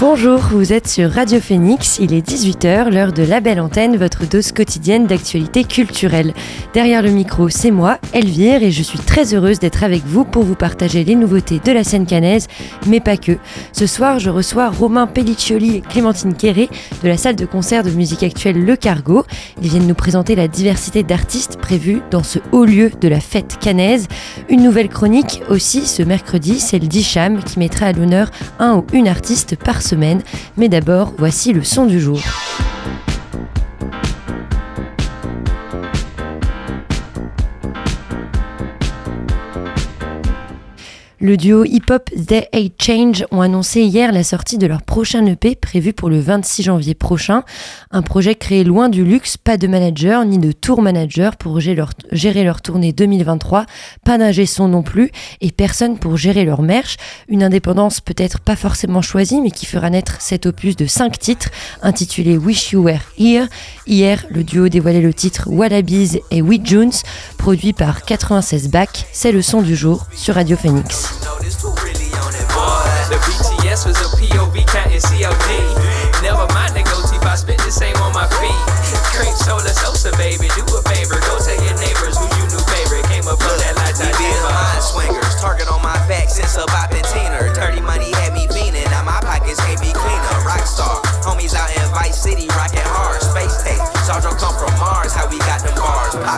Bonjour, vous êtes sur Radio Phoenix, il est 18h, l'heure de la belle antenne, votre dose quotidienne d'actualité culturelle. Derrière le micro, c'est moi, Elvire, et je suis très heureuse d'être avec vous pour vous partager les nouveautés de la scène canaise, mais pas que. Ce soir, je reçois Romain Pelliccioli et Clémentine Quéré de la salle de concert de musique actuelle Le Cargo. Ils viennent nous présenter la diversité d'artistes prévus dans ce haut lieu de la fête canaise. Une nouvelle chronique aussi ce mercredi, celle d'Icham qui mettra à l'honneur un ou une artiste par semaine. Mais d'abord, voici le son du jour. Le duo hip-hop The Eight Change ont annoncé hier la sortie de leur prochain EP prévu pour le 26 janvier prochain. Un projet créé loin du luxe, pas de manager ni de tour manager pour gérer leur, tournée 2023, pas d'ingé son non plus et personne pour gérer leur merch. Une indépendance peut-être pas forcément choisie mais qui fera naître cet opus de 5 titres intitulé Wish You Were Here. Hier, le duo dévoilait le titre Wallabies et We Jones, produit par 96 Back. C'est le son du jour sur Radio Phoenix. The BTS was a POV counting COD. Never mind the goatee, I spit the same on my feet. Cream soda, Sosa, baby, do a favor. Go tell your neighbors who your new favorite. Came up on that light We been mind swingers, target on my back since a bopping teener. Dirty money had me fiending, now my pockets can't be cleaner. Rockstar, homies out in Vice City, rocking hard. Space tape, Sandro come from Mars,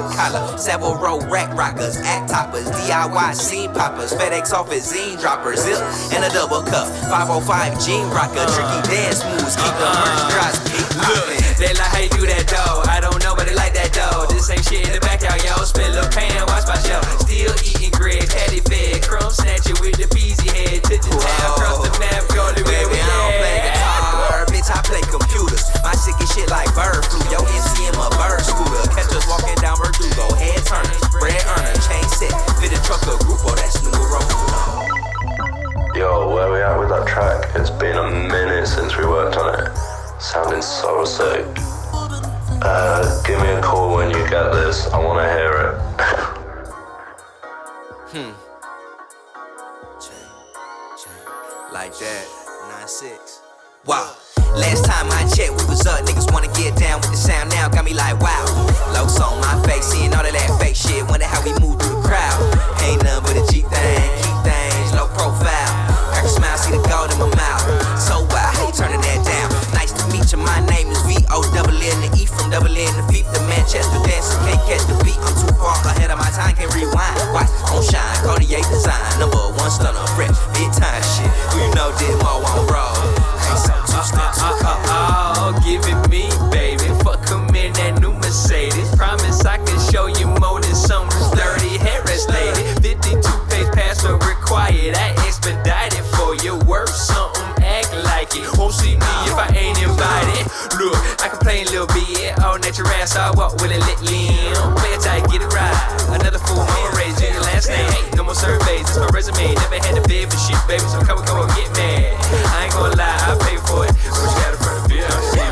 Pop collar, several row rack rockers, act toppers, DIY scene poppers, FedEx office zine droppers, zip and a double cup. 505 jean rocker, tricky uh-huh. dance moves, keep the uh-huh. merch drops, keep popping. They like how you do that though. I don't know, but they like that though. This ain't shit in the backyard, yo. Spit little pan, watch my show. Still eating grits, patty fed, crumb snatcher with the peasy head. Took the town, cross the map, go to where we don't play at. I play computers. My shit get shit like bird flu. Yo, MC in my bird scooter. Catch us walking down Verdugo. Head turner, bread earner, chain set. Fit a truck or group, oh, that's new road. Yo, where we at with that track? It's been a minute since we worked on it. Sounding so sick. Uh, give me a call when you get this. I want to hear it. Hmm. Like that, 9-6. Wow. Last time I checked, we was up. Niggas wanna get down with the sound now. Got me like, wow. Locs on my face, seeing all of that fake shit. Wonder how we move through the crowd. Ain't nothing but a G thing. Keep things low profile. Crack a smile, see the gold in my mouth. So? How you turning that down? Nice to meet you. My name is V.O. Double N the E from double N the feet. The Manchester dancer can't catch the beat. I'm too far ahead of my time, can't rewind. Watch on shine, Cartier design. Number one stunner, fresh, big time shit. Who you know did more on roll? Oh, give it me, baby. In that new Mercedes. Promise I can show you more than some dirty Harris lady. 52 page password required. I expedited for you. Worth something, act like it. Won't see me if I ain't. Look, I can play a little bit. All natural ass, I walk with a lit limb. Play it tight, get it right. Another fool, mama raised your last name. Hey, no more surveys, it's my resume. Never had to bid for shit, baby. So come on, come on, get mad. I ain't gonna lie, I pay for it. What you got in front of me?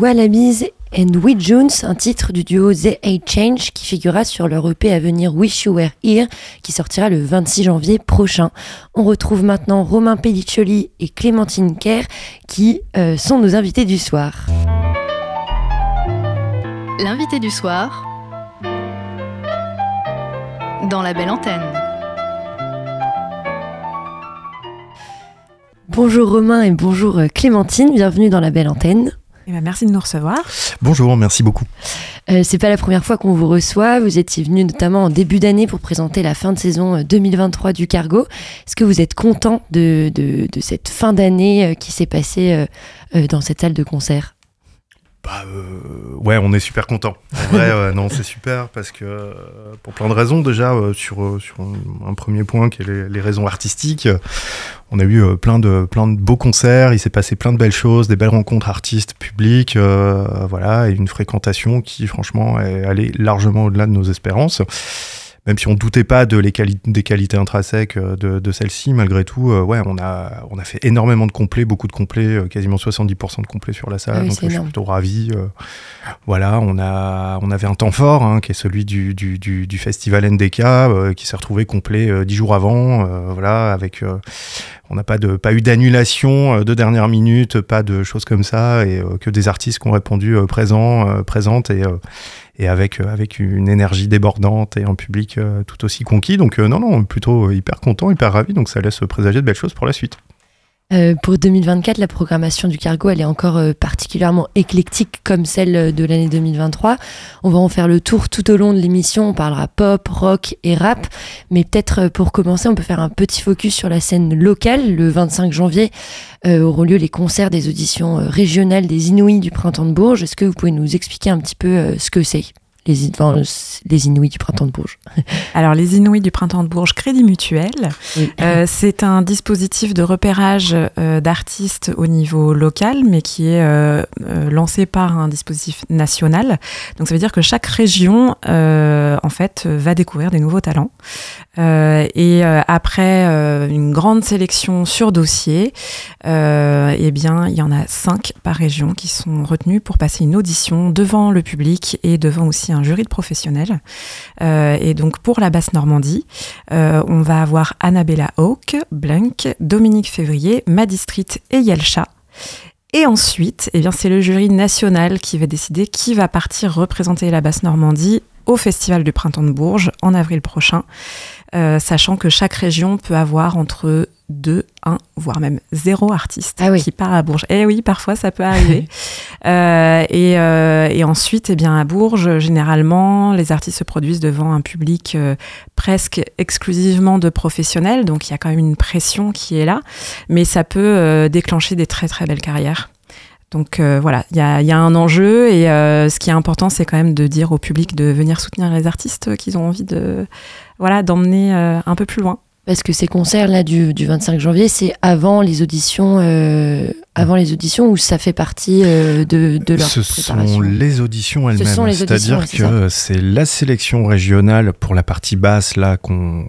Wallabies and We Jones, un titre du duo The Eight Change qui figurera sur leur EP à venir Wish You Were Here qui sortira le 26 janvier prochain. On retrouve maintenant Romain Pelliccioli et Clémentine Kerr qui euh, sont nos invités du soir. L'invité du soir dans la belle antenne. Bonjour Romain et bonjour euh, Clémentine, bienvenue dans la belle antenne. Eh ben, merci de nous recevoir. Bonjour, merci beaucoup. Euh, c'est pas la première fois qu'on vous reçoit. Vous étiez venu notamment en début d'année pour présenter la fin de saison 2023 euh, du Cargo. Est-ce que vous êtes content de, de, de cette fin d'année euh, qui s'est passée euh, dans cette salle de concert? Bah euh, ouais, on est super content. En vrai, euh, non, c'est super parce que euh, pour plein de raisons déjà euh, sur sur un, premier point qui est les, les raisons artistiques. on a eu plein de plein de beaux concerts. Il s'est passé plein de belles choses, des belles rencontres artistes publics, euh, voilà, et une fréquentation qui franchement est allée largement au-delà de nos espérances. Même si on doutait pas de les quali- des qualités intrinsèques euh, de, de celle-ci, malgré tout, euh, ouais, on a, on a fait énormément de complets, beaucoup de complets, euh, quasiment 70% de complets sur la salle. Ah oui, donc je suis plutôt ravi. euh, voilà, on, a, on avait un temps fort, hein, qui est celui du, du, du, du festival NDK, qui s'est retrouvé complet dix jours avant. voilà, avec, on n'a pas, de, pas eu d'annulation de dernière minute, pas de choses comme ça, et que des artistes qui ont répondu présents, présentes, et, et avec, euh, avec une énergie débordante et un public euh, tout aussi conquis. Donc euh, non, non, plutôt hyper content, hyper ravi, donc ça laisse présager de belles choses pour la suite. Euh, Pour 2024, la programmation du Cargo, elle est encore euh, particulièrement éclectique comme celle euh, de l'année 2023. On va en faire le tour tout au long de l'émission. On parlera pop, rock et rap. Mais peut-être pour commencer, on peut faire un petit focus sur la scène locale. Le 25 janvier auront lieu les concerts des auditions régionales des Inouïs du Printemps de Bourges. Est-ce que vous pouvez nous expliquer un petit peu ce que c'est? Les, enfin, les Inouïs du Printemps de Bourges Alors, les Inouïs du Printemps de Bourges Crédit Mutuel, euh, c'est un dispositif de repérage euh, d'artistes au niveau local, mais qui est euh, lancé par un dispositif national. Donc, ça veut dire que chaque région, en fait, va découvrir des nouveaux talents. Et après une grande sélection sur dossier, eh bien, il y en a cinq par région qui sont retenus pour passer une audition devant le public et devant aussi un jury de professionnels. Euh, et donc, pour la Basse-Normandie, euh, on va avoir Annabella Hawke, Blunk, Dominique Février, Maddy Street et Yelcha. Et ensuite, eh bien, c'est le jury national qui va décider qui va partir représenter la Basse-Normandie au Festival du Printemps de Bourges en avril prochain, euh, sachant que chaque région peut avoir entre 2, 1, voire même 0 artistes Ah oui. qui part à Bourges. Et oui, parfois ça peut arriver. Euh, et, euh, et ensuite, eh bien, à Bourges, généralement, les artistes se produisent devant un public euh, presque exclusivement de professionnels, donc il y a quand même une pression qui est là, mais ça peut déclencher des très très belles carrières. Donc euh, voilà, il y a, il y a un enjeu et euh, ce qui est important, c'est quand même de dire au public de venir soutenir les artistes qu'ils ont envie de voilà d'emmener euh, un peu plus loin. Parce que ces concerts-là du, du 25 janvier, c'est avant les auditions, euh, avant les auditions ou ça fait partie euh, de, de leur Ce préparation sont les auditions elles-mêmes. C'est-à-dire ouais, que c'est la sélection régionale pour la partie basse, là, qu'on.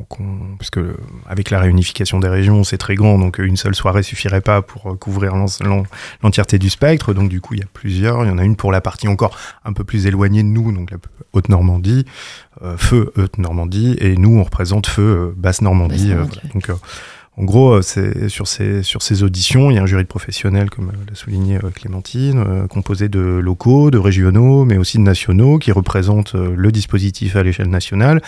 parce que avec la réunification des régions, c'est très grand, donc une seule soirée suffirait pas pour couvrir l'en- l'en- l'entièreté du spectre. Donc, du coup, il y a plusieurs. Il y en a une pour la partie encore un peu plus éloignée de nous, donc la Haute-Normandie, euh, Feu Haute-Normandie, et nous, on représente Feu euh, Basse-Normandie. euh, voilà. Donc, en gros, euh, sur ces, sur ces auditions, il y a un jury de professionnels, comme euh, l'a souligné euh, Clémentine, composé de locaux, de régionaux, mais aussi de nationaux, qui représentent le dispositif à l'échelle nationale.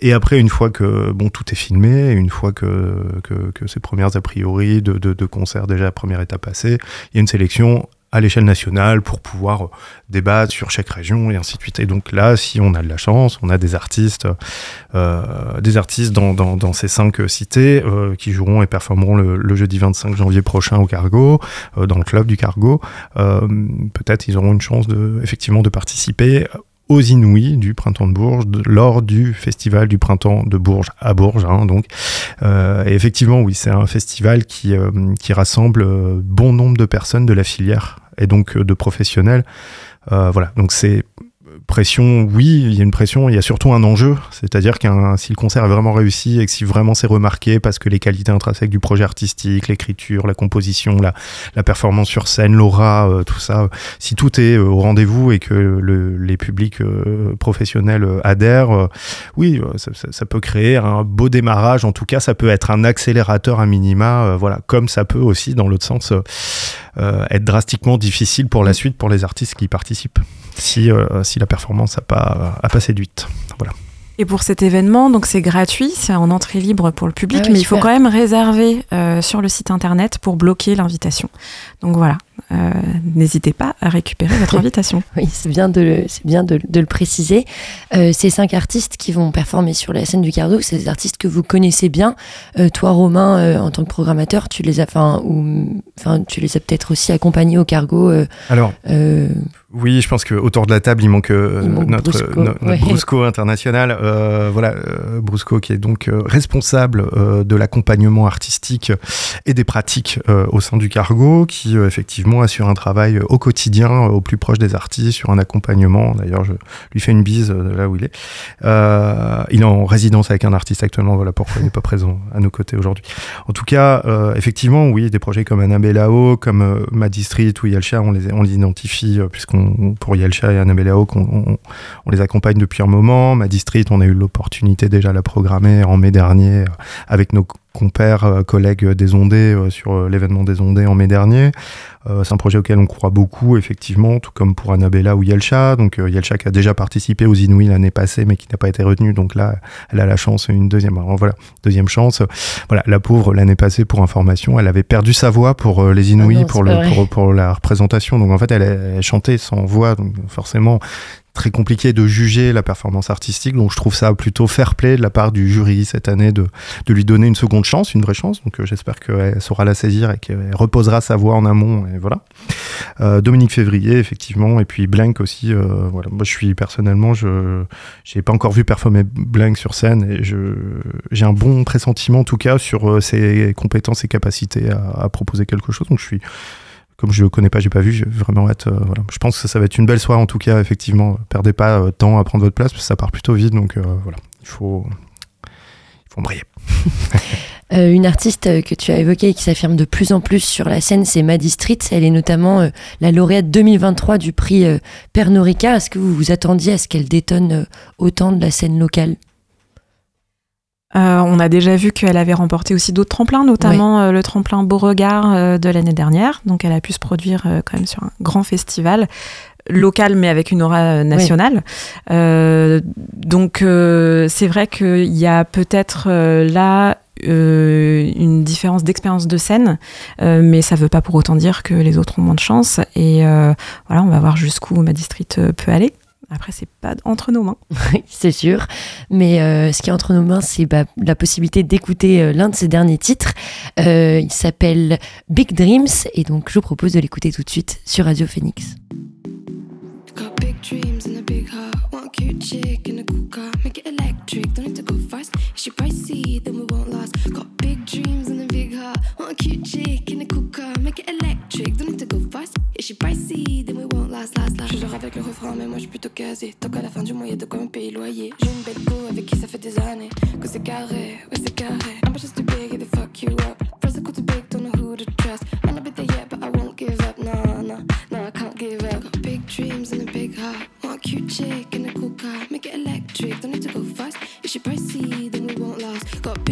Et après, une fois que bon, tout est filmé, une fois que, que, ces premières a priori de, de, de concerts, déjà première étape passée, il y a une sélection à l'échelle nationale pour pouvoir euh, débattre sur chaque région et ainsi de suite. Et donc là, si on a de la chance, on a des artistes, euh, des artistes dans, dans, ces cinq cités euh, qui joueront et performeront le, le jeudi 25 janvier prochain au Cargo, euh, dans le club du Cargo. Peut-être ils auront une chance de, effectivement de participer aux Inouïs du printemps de Bourges lors du festival du printemps de Bourges à Bourges hein, donc. Euh, et effectivement oui c'est un festival qui euh, qui rassemble euh, bon nombre de personnes de la filière et donc de professionnels. Voilà donc c'est pression, oui, il y a une pression, il y a surtout un enjeu, c'est-à-dire qu'un si le concert est vraiment réussi et que si vraiment c'est remarqué parce que les qualités intrinsèques du projet artistique, l'écriture, la composition, la, la performance sur scène, l'aura, euh, tout ça, si tout est au rendez-vous et que le, les publics professionnels adhèrent, oui, ça, ça, ça, peut créer un beau démarrage, en tout cas ça peut être un accélérateur à minima, voilà, comme ça peut aussi dans l'autre sens être drastiquement difficile pour la suite pour les artistes qui participent si, euh, si la performance n'a pas, a pas séduite. Voilà. Et pour cet événement, donc c'est gratuit, c'est en entrée libre pour le public, ah mais il faut quand même réserver euh, sur le site internet pour bloquer l'invitation. Donc voilà, euh, n'hésitez pas à récupérer votre invitation. oui, c'est bien de le, c'est bien de, de le préciser. Euh, ces cinq artistes qui vont performer sur la scène du Cardo, c'est des artistes que vous connaissez bien. Euh, toi, Romain, euh, en tant que programmateur, tu les as, enfin, ou, enfin, tu les as peut-être aussi accompagnés au Cargo. Euh, Alors. Oui, je pense qu'autour de la table, il manque, euh, il manque notre, Brusco, no, notre ouais. Brusco international. Euh, voilà, euh, Brusco qui est donc responsable de l'accompagnement artistique et des pratiques au sein du cargo, qui effectivement assure un travail au quotidien, au plus proche des artistes, sur un accompagnement. D'ailleurs, je lui fais une bise de là où il est. il est en résidence avec un artiste actuellement, voilà pourquoi il n'est pas présent à nos côtés aujourd'hui. En tout cas, effectivement, oui, des projets comme Annabellao, comme Madistrict ou Yalcha, on les, on les identifie puisqu'on pour Yelcha et Annabelle Hawk, on, on, on, les accompagne depuis un moment. Ma district, on a eu l'opportunité déjà de la programmer en mai dernier avec nos compères, euh, collègues des Ondés euh, sur euh, l'événement des Ondés en mai dernier. c'est un projet auquel on croit beaucoup, effectivement, tout comme pour Annabella ou Yelcha. Donc Yelcha qui a déjà participé aux Inouïs l'année passée, mais qui n'a pas été retenue. Donc là, elle a la chance, une deuxième, alors voilà, deuxième chance. Voilà, la pauvre l'année passée, pour information, elle avait perdu sa voix pour les Inouïs, ah non, pour, le, pour, pour, la représentation. Donc en fait, elle, elle chantait sans voix, donc forcément, très compliqué de juger la performance artistique. Donc je trouve ça plutôt fair play de la part du jury cette année de, de lui donner une seconde chance, une vraie chance. Donc euh, j'espère qu'elle saura la saisir et qu'elle reposera sa voix en amont. Et voilà. Euh, Dominique Février, effectivement, et puis Blank aussi. Euh, voilà. Moi je suis personnellement, je j'ai pas encore vu performer Blank sur scène et j'ai un bon pressentiment en tout cas sur ses compétences et capacités à, à proposer quelque chose. Donc je suis comme je le connais pas, j'ai pas vu, vraiment. Euh, voilà. Je pense que ça va être une belle soirée en tout cas, effectivement. Perdez pas euh, temps à prendre votre place parce que ça part plutôt vite, donc euh, voilà, il faut, il. Euh, une artiste que tu as évoquée et qui s'affirme de plus en plus sur la scène, c'est Maddie Street. Elle est notamment euh, la lauréate 2023 du prix euh, Pernod Ricard. Est-ce que vous vous attendiez à ce qu'elle détonne autant de la scène locale? Euh, on a déjà vu qu'elle avait remporté aussi d'autres tremplins, notamment oui. euh, le tremplin Beauregard euh, de l'année dernière. Donc elle a pu se produire quand même sur un grand festival local mais avec une aura nationale. Oui. donc c'est vrai qu'il y a peut-être là euh, une différence d'expérience de scène, euh, mais ça ne veut pas pour autant dire que les autres ont moins de chance. Et euh, voilà, on va voir jusqu'où ma district peut aller. Après, c'est pas entre nos mains. c'est sûr. Mais euh, ce qui est entre nos mains, c'est bah, la possibilité d'écouter euh, l'un de ses derniers titres. Euh, il s'appelle Big Dreams. Et donc, je vous propose de l'écouter tout de suite sur Radio Phoenix. Got big dreams and a big heart. Want a cute chick in a cool car. Make it electric, If she pricey, then we won't last, last, last. Je genre avec le refrain, mais moi je suis plutôt casé. Tant qu'à la fin du mois, y'a de quoi me payer loyer. J'ai une belle go avec qui ça fait des années. Que c'est carré, ouais c'est carré. I'm just too big and fuck you up. First I go too big, don't know who to trust. I'm not there yet, but I won't give up. Nah, nah, nah, I can't give up. Got big dreams and a big heart. Want a cute chick in a cool car. Make it electric, don't need to go fast. If she pricey, then we won't last. Got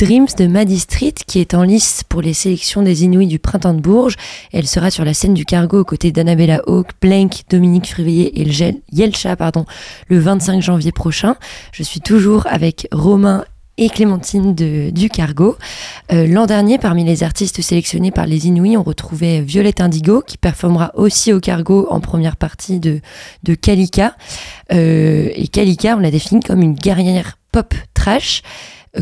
Dreams de Maddie Street qui est en lice pour les sélections des Inouïs du Printemps de Bourges. Elle sera sur la scène du Cargo aux côtés d'Annabella Hawke, Blank, Dominique Frivillier et Yelcha pardon, le 25 janvier prochain. Je suis toujours avec Romain et Clémentine de, du Cargo. Euh, L'an dernier, parmi les artistes sélectionnés par les Inouïs, on retrouvait Violette Indigo qui performera aussi au Cargo en première partie de, de Kalika. Euh, et Kalika, on l'a définie comme une guerrière pop trash.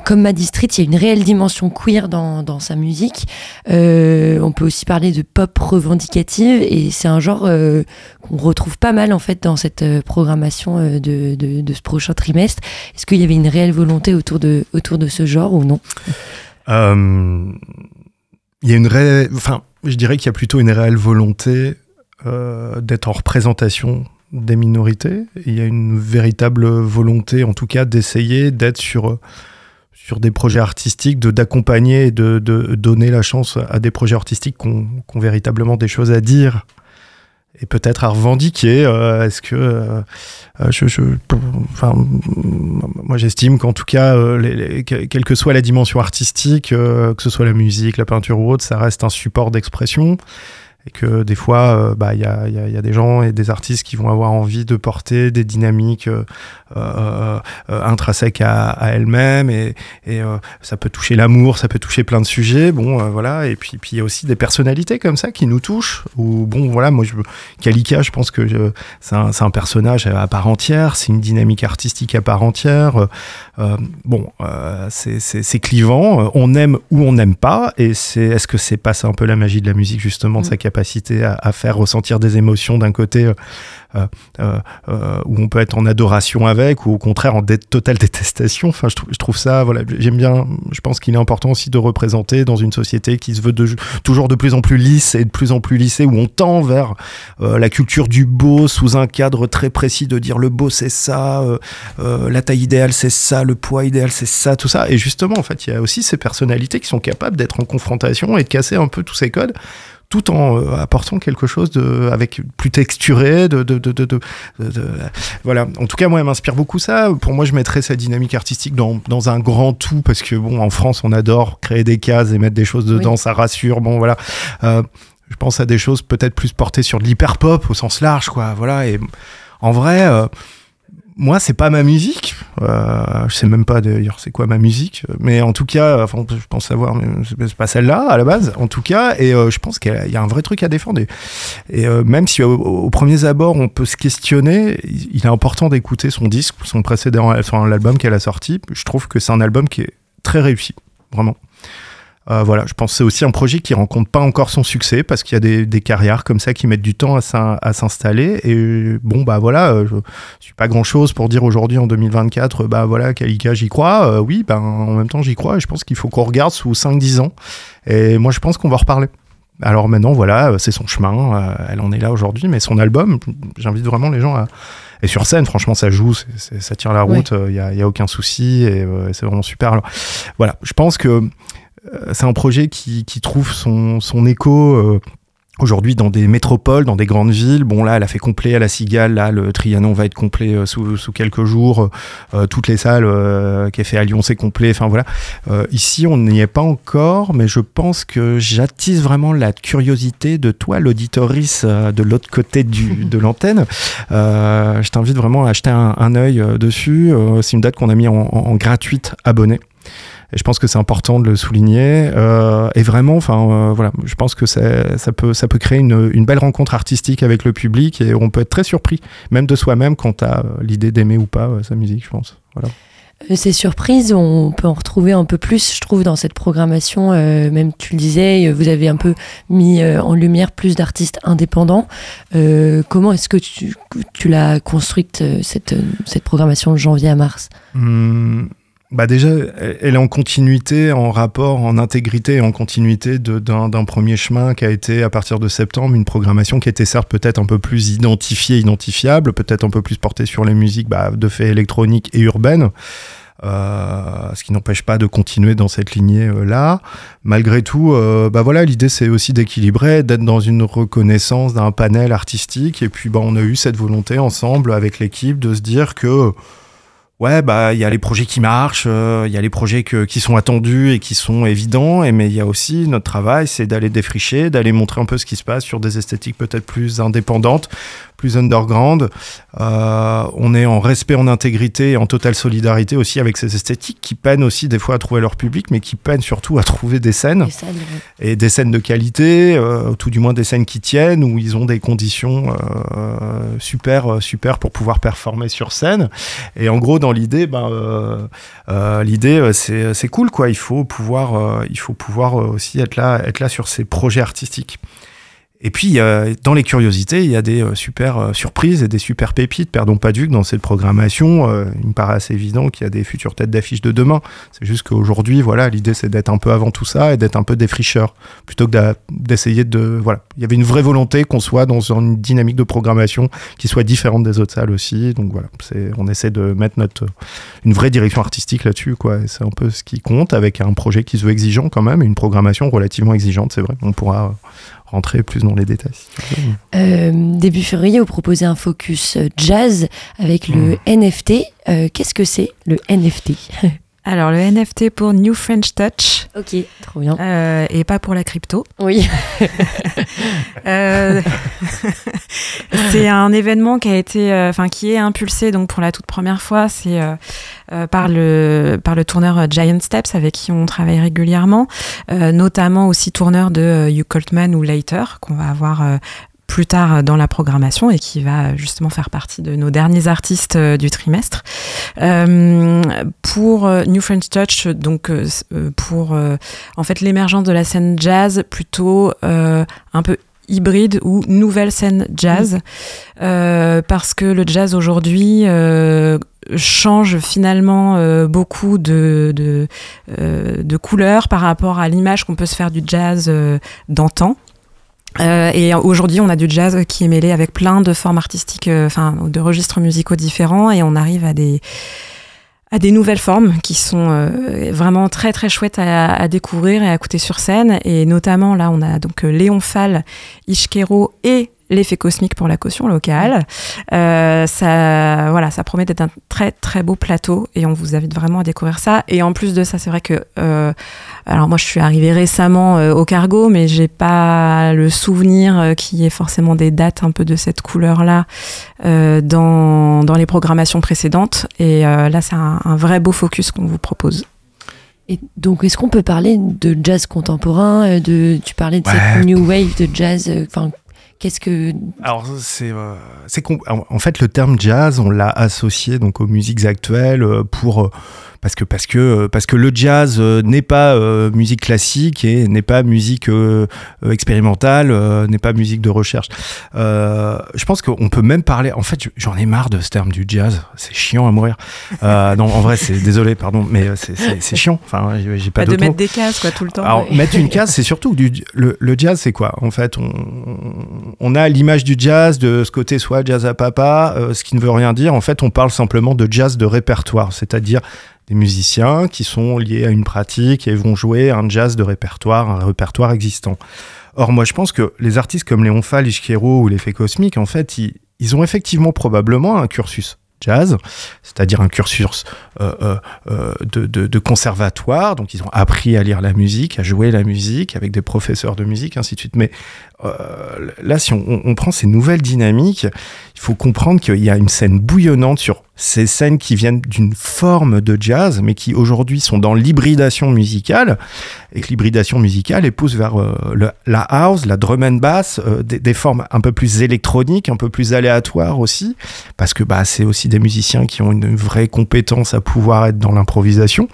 Comme Maddie Street, il y a une réelle dimension queer dans, dans sa musique. Euh, on peut aussi parler de pop revendicative et c'est un genre euh, qu'on retrouve pas mal en fait dans cette euh, programmation de, de, ce prochain trimestre. Est-ce qu'il y avait une réelle volonté autour de, autour de ce genre ou non? Il y a une réelle, enfin, je dirais qu'il y a plutôt une réelle volonté d'être en représentation des minorités. Il y a une véritable volonté, en tout cas, d'essayer d'être sur sur des projets artistiques, de d'accompagner et de, de donner la chance à des projets artistiques qui ont, véritablement des choses à dire et peut-être à revendiquer. Euh, Est-ce que euh, euh, je, je- enfin, moi j'estime qu'en tout cas, euh, les- les- que- quelle que soit la dimension artistique, euh, que ce soit la musique, la peinture ou autre, ça reste un support d'expression. Et que des fois, euh, bah, il y, a, y a- y a des gens et des artistes qui vont avoir envie de porter des dynamiques euh, euh, intrinsèques à, à elles-mêmes. Et, et euh, ça peut toucher l'amour, ça peut toucher plein de sujets. Bon, voilà. Et puis, puis il y a aussi des personnalités comme ça qui nous touchent. Ou bon, voilà, moi, je, Kalika, je pense que c'est un, personnage à part entière, c'est une dynamique artistique à part entière. Euh, bon, euh, c'est- clivant, on aime ou on n'aime pas, et c'est est-ce que c'est pas ça un peu la magie de la musique justement, de sa capacité à, à faire ressentir des émotions d'un côté euh, où on peut être en adoration avec, ou au contraire en totale détestation. Enfin, je, trou- je trouve ça, voilà, j'aime bien. Je pense qu'il est important aussi de représenter dans une société qui se veut toujours de plus en plus lisse et de plus en plus lissée, où on tend vers euh, la culture du beau sous un cadre très précis de dire le beau c'est ça, euh, euh, la taille idéale c'est ça, le poids idéal c'est ça, tout ça. Et justement, en fait, il y a aussi ces personnalités qui sont capables d'être en confrontation et de casser un peu tous ces codes tout en euh, apportant quelque chose de avec plus texturé de, de, de, de, voilà. En tout cas moi elle m'inspire beaucoup ça. Pour moi je mettrais sa dynamique artistique dans, dans un grand tout parce que bon en France on adore créer des cases et mettre des choses dedans ça rassure bon voilà. Euh, je pense à des choses peut-être plus portées sur de l'hyper pop au sens large quoi voilà. Et en vrai euh, moi, c'est pas ma musique. Euh, je sais même pas d'ailleurs c'est quoi ma musique. Mais en tout cas, enfin, je pense savoir, mais c'est pas celle-là à la base, en tout cas. Et euh, je pense qu'il y a- un vrai truc à défendre. Et, euh, même si au, au premiers abords on peut se questionner, il est important d'écouter son disque, son précédent, enfin l'album qu'elle a sorti. Je trouve que c'est un album qui est très réussi, vraiment. Euh, voilà, je pense que c'est aussi un projet qui rencontre pas encore son succès parce qu'il y a des, des carrières comme ça qui mettent du temps à s'in- à s'installer. Et bon, bah voilà, euh, je suis pas grand chose pour dire aujourd'hui en 2024, bah voilà, Kalika, j'y crois. Euh, oui, ben en même temps, j'y crois et je pense qu'il faut qu'on regarde sous 5-10 ans. Et moi, je pense qu'on va reparler. Alors maintenant, voilà, c'est son chemin, elle en est là aujourd'hui, mais son album, j'invite vraiment les gens à. Et sur scène, franchement, ça joue, ça tire la route, il n'y a, y a aucun souci, et c'est vraiment super. Alors, voilà, je pense que c'est un projet qui, qui trouve son, son écho euh, aujourd'hui dans des métropoles, dans des grandes villes. Bon, là, elle a fait complet à la Cigale, là, le Trianon va être complet euh, sous, sous quelques jours. Euh, toutes les salles euh, qu'elle fait à Lyon, c'est complet. Enfin, voilà. Euh, ici, on n'y est pas encore, mais je pense que j'attise vraiment la curiosité de toi, l'auditorice euh, de l'autre côté du, de l'antenne. Euh, je t'invite vraiment à acheter un, un œil euh, dessus. Euh, c'est une date qu'on a mis en, en- en gratuite abonnée. Et je pense que c'est important de le souligner. Euh, et vraiment, enfin, euh, voilà, je pense que ça peut, ça peut créer une, une belle rencontre artistique avec le public et on peut être très surpris, même de soi-même, quant à euh, l'idée d'aimer ou pas sa musique, je pense. Voilà. Ces surprises, on peut en retrouver un peu plus, je trouve, dans cette programmation. Euh, même tu le disais, vous avez un peu mis en lumière plus d'artistes indépendants. Euh, comment est-ce que tu, tu l'as construite, cette, cette programmation de janvier à mars? Hum, bah déjà, elle est en continuité, en rapport, en intégrité et en continuité d'un premier chemin qui a été, à partir de septembre, une programmation qui était certes peut-être un peu plus identifiée, identifiable, peut-être un peu plus portée sur les musiques bah, de fait électroniques et urbaines. Euh, ce qui n'empêche pas de continuer dans cette lignée-là. Malgré tout, euh, bah voilà, l'idée c'est aussi d'équilibrer, d'être dans une reconnaissance d'un panel artistique. Et puis bah, on a eu cette volonté ensemble avec l'équipe de se dire que Ouais, bah il y a les projets qui marchent, euh, il y a les projets qui sont attendus et qui sont évidents, mais il y a aussi notre travail, c'est d'aller défricher, d'aller montrer un peu ce qui se passe sur des esthétiques peut-être plus indépendantes, plus underground. Euh, on est en respect, en intégrité et en totale solidarité aussi avec ces esthétiques qui peinent aussi des fois à trouver leur public, mais qui peinent surtout à trouver des scènes Et ça, le- et des scènes de qualité, euh, tout du moins des scènes qui tiennent, où ils ont des conditions euh, super, super pour pouvoir performer sur scène. Et en gros, dans l'idée, ben, l'idée, c'est, c'est cool, quoi. Il faut pouvoir, il faut pouvoir aussi être là, être là sur ces projets artistiques. Et puis, euh, dans les curiosités, il y a des euh, super euh, surprises et des super pépites. Perdons pas que dans cette programmation, il me paraît assez évident qu'il y a des futures têtes d'affiche de demain. C'est juste qu'aujourd'hui, voilà, l'idée c'est d'être un peu avant tout ça et d'être un peu défricheur, plutôt que d'essayer de, voilà. Il y avait une vraie volonté qu'on soit dans une dynamique de programmation qui soit différente des autres salles aussi. Donc voilà, on essaie de mettre notre, une vraie direction artistique là-dessus, quoi. C'est un peu ce qui compte avec un projet qui se veut exigeant quand même, et une programmation relativement exigeante, c'est vrai. On pourra rentrer plus dans les détails. Euh, début février, vous proposez un focus euh, jazz avec le NFT. Euh, Qu'est-ce que c'est le NFT Alors, le NFT pour New French Touch Ok, trop bien. euh, et pas pour la crypto. Oui. Euh, c'est un événement qui a été, euh, qui est impulsé donc pour la toute première fois. C'est par le par le tourneur Giant Steps avec qui on travaille régulièrement, notamment aussi tourneur de Hugh Coltman ou Later qu'on va avoir. Euh, plus tard dans la programmation et qui va justement faire partie de nos derniers artistes euh, du trimestre. Euh, pour euh, New French Touch, donc euh, euh, pour euh, en fait l'émergence de la scène jazz plutôt euh, un peu hybride ou nouvelle scène jazz Euh, parce que le jazz aujourd'hui euh, change finalement euh, beaucoup de, de, euh, de couleurs par rapport à l'image qu'on peut se faire du jazz euh, d'antan. Euh, et aujourd'hui, on a du jazz qui est mêlé avec plein de formes artistiques, euh, enfin, de registres musicaux différents, et on arrive à des à des nouvelles formes qui sont euh, vraiment très très chouettes à, à découvrir et à écouter sur scène. Et notamment là, on a donc Léon Fall, Ishkero et l'effet cosmique pour la caution locale. Euh, ça, voilà, ça promet d'être un très très beau plateau et on vous invite vraiment à découvrir ça. Et en plus de ça, c'est vrai que, euh, alors moi je suis arrivée récemment euh, au cargo, mais j'ai pas le souvenir euh, qu'il y ait forcément des dates un peu de cette couleur-là euh, dans, dans les programmations précédentes. Et euh, là, c'est un, un vrai beau focus qu'on vous propose. Et donc, est-ce qu'on peut parler de jazz contemporain de, Tu parlais de Ouais. cette new wave de jazz. euh, Enfin, qu'est-ce que. Alors c'est euh, en fait le terme jazz on l'a associé donc aux musiques actuelles euh, pour euh, parce que parce que euh, parce que le jazz euh, n'est pas euh, musique classique et n'est pas musique expérimentale n'est pas musique de recherche. Je pense qu'on peut même parler en fait j'en ai marre de ce terme du jazz c'est chiant à mourir. Non en vrai c'est désolé pardon mais c'est- chiant enfin j'ai pas Pas de mettre des cases, quoi, tout le temps. Alors, ouais. mettre une case, c'est surtout du, le, le jazz, c'est quoi? En fait, on, on a l'image du jazz, de ce côté soit jazz à papa, ce qui ne veut rien dire. En fait, on parle simplement de jazz de répertoire, c'est-à-dire des musiciens qui sont liés à une pratique et vont jouer un jazz de répertoire, un répertoire existant. Or, moi, je pense que les artistes comme Léon Fall, Ishkero ou l'effet cosmique, en fait, ils, ont effectivement probablement un cursus jazz, c'est-à-dire un cursus euh, euh, euh, de, de- de conservatoire, donc ils ont appris à lire la musique, à jouer la musique avec des professeurs de musique, ainsi de suite. Mais euh, là, si on, prend ces nouvelles dynamiques, il faut comprendre qu'il y a une scène bouillonnante sur ces scènes qui viennent d'une forme de jazz, mais qui aujourd'hui sont dans l'hybridation musicale, et que l'hybridation musicale elle pousse vers euh, la house, la drum and bass, euh, des, formes un peu plus électroniques, un peu plus aléatoires aussi, parce que bah, c'est aussi des musiciens qui ont une vraie compétence à pouvoir être dans l'improvisation.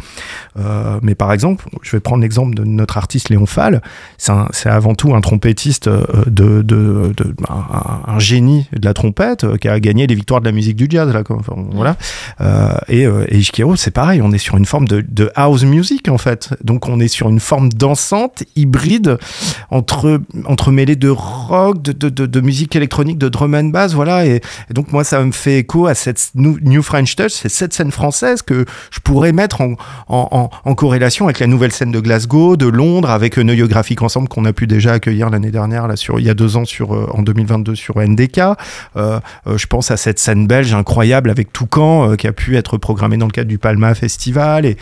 Mais par exemple, je vais prendre l'exemple de notre artiste Léon Fall, c'est avant tout un trompettiste de, de, de- un, génie de la trompette euh, qui a gagné les victoires de la musique du jazz là quoi. Enfin, voilà. Euh, et, euh, et c'est pareil on est sur une forme de, house music en fait. Donc on est sur une forme dansante hybride entre entremêlée de rock de, de, musique électronique de drum and bass voilà. Et, donc moi ça me fait écho à cette new, French touch. C'est cette scène française que je pourrais mettre en, en, en, corrélation avec la nouvelle scène de Glasgow de Londres avec Neuil Graphique Ensemble qu'on a pu déjà accueillir l'année dernière sur il y a deux ans sur euh, en 2022 sur NDK euh, euh, je pense à cette scène belge incroyable avec Toucan qui a pu être programmée dans le cadre du Palma Festival et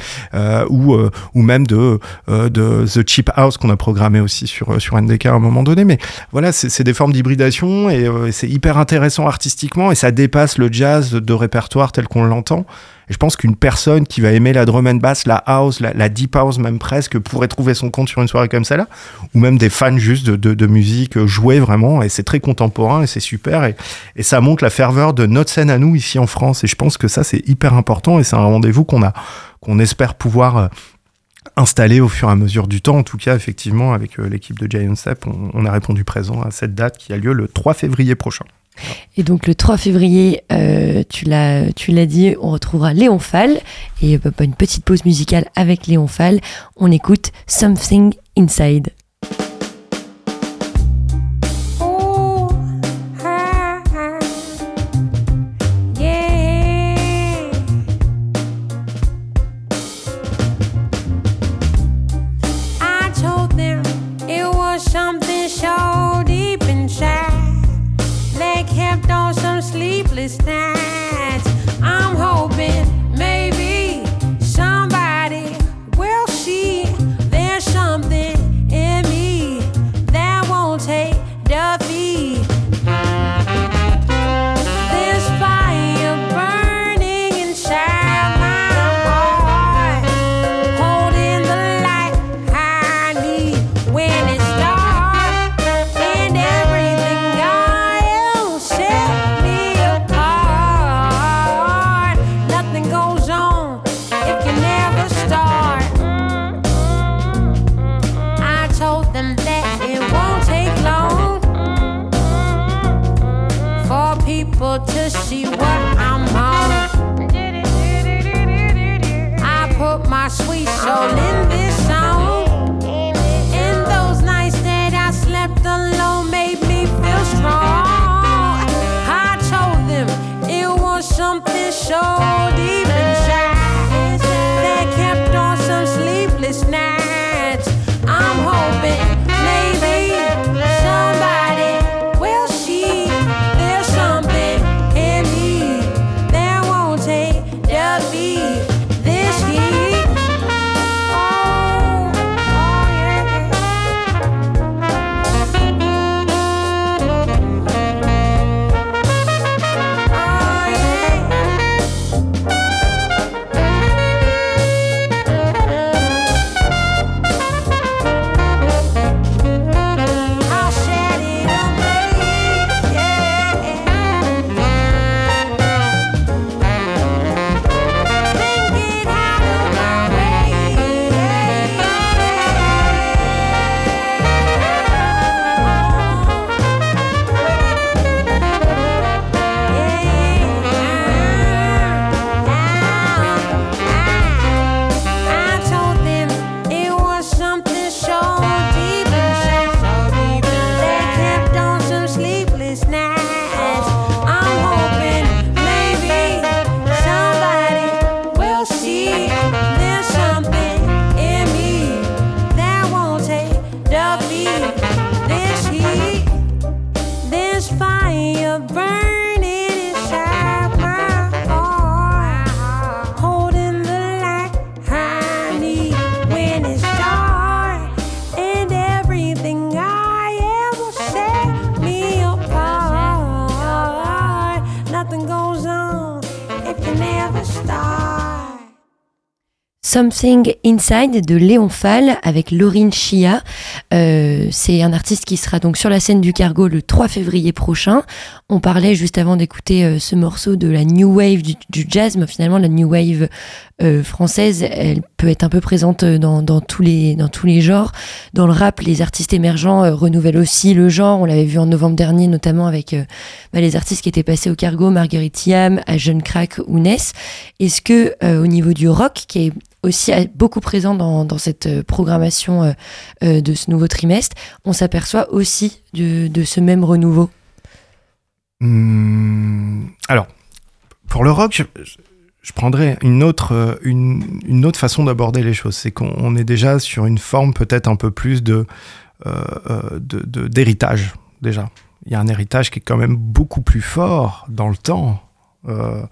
ou ou même de de The Cheap House qu'on a programmé aussi sur sur NDK à un moment donné. Mais voilà c'est des formes d'hybridation et c'est hyper intéressant artistiquement et ça dépasse le jazz de répertoire tel qu'on l'entend je pense qu'une personne qui va aimer la drum and bass, la house, la, deep house même presque, pourrait trouver son compte sur une soirée comme celle-là. Ou même des fans juste de, musique euh, jouée vraiment. Et c'est très contemporain et c'est super. Et, ça montre la ferveur de notre scène à nous ici en France. Et je pense que ça, c'est hyper important. Et c'est un rendez-vous qu'on a, qu'on espère pouvoir euh, installer au fur et à mesure du temps. En tout cas, effectivement, avec euh, l'équipe de Giant Step, on a répondu présent à cette date qui a lieu le 3 février prochain. Et donc le 3 février, euh, tu l'as dit, on retrouvera Léon Fall. Et euh, bah, une petite pause musicale avec Léon Fall. On écoute Something Inside. Something Inside de Léon Fall avec Laurine Chia. Euh, c'est un artiste qui sera donc sur la scène du Cargo le 3 février prochain. On parlait juste avant d'écouter euh, ce morceau de la new wave du, jazz, mais finalement la new wave euh, française, elle peut être un peu présente dans, tous les, genres. Dans le rap, les artistes émergents renouvellent aussi le genre. On l'avait vu en novembre dernier, notamment avec bah, les artistes qui étaient passés au Cargo, Marguerite Yam, à Jeune Crack ou Ness. Est-ce que au niveau du rock, qui est aussi beaucoup présent dans, cette euh, programmation euh, euh, de ce nouveau trimestre, on s'aperçoit aussi de, ce même renouveau Hmm, alors, pour le rock, je, prendrais une autre, une, une autre façon d'aborder les choses. C'est qu'on on est déjà sur une forme peut-être un peu plus de, euh, d'héritage, déjà. Il y a un héritage qui est quand même beaucoup plus fort dans le temps euh,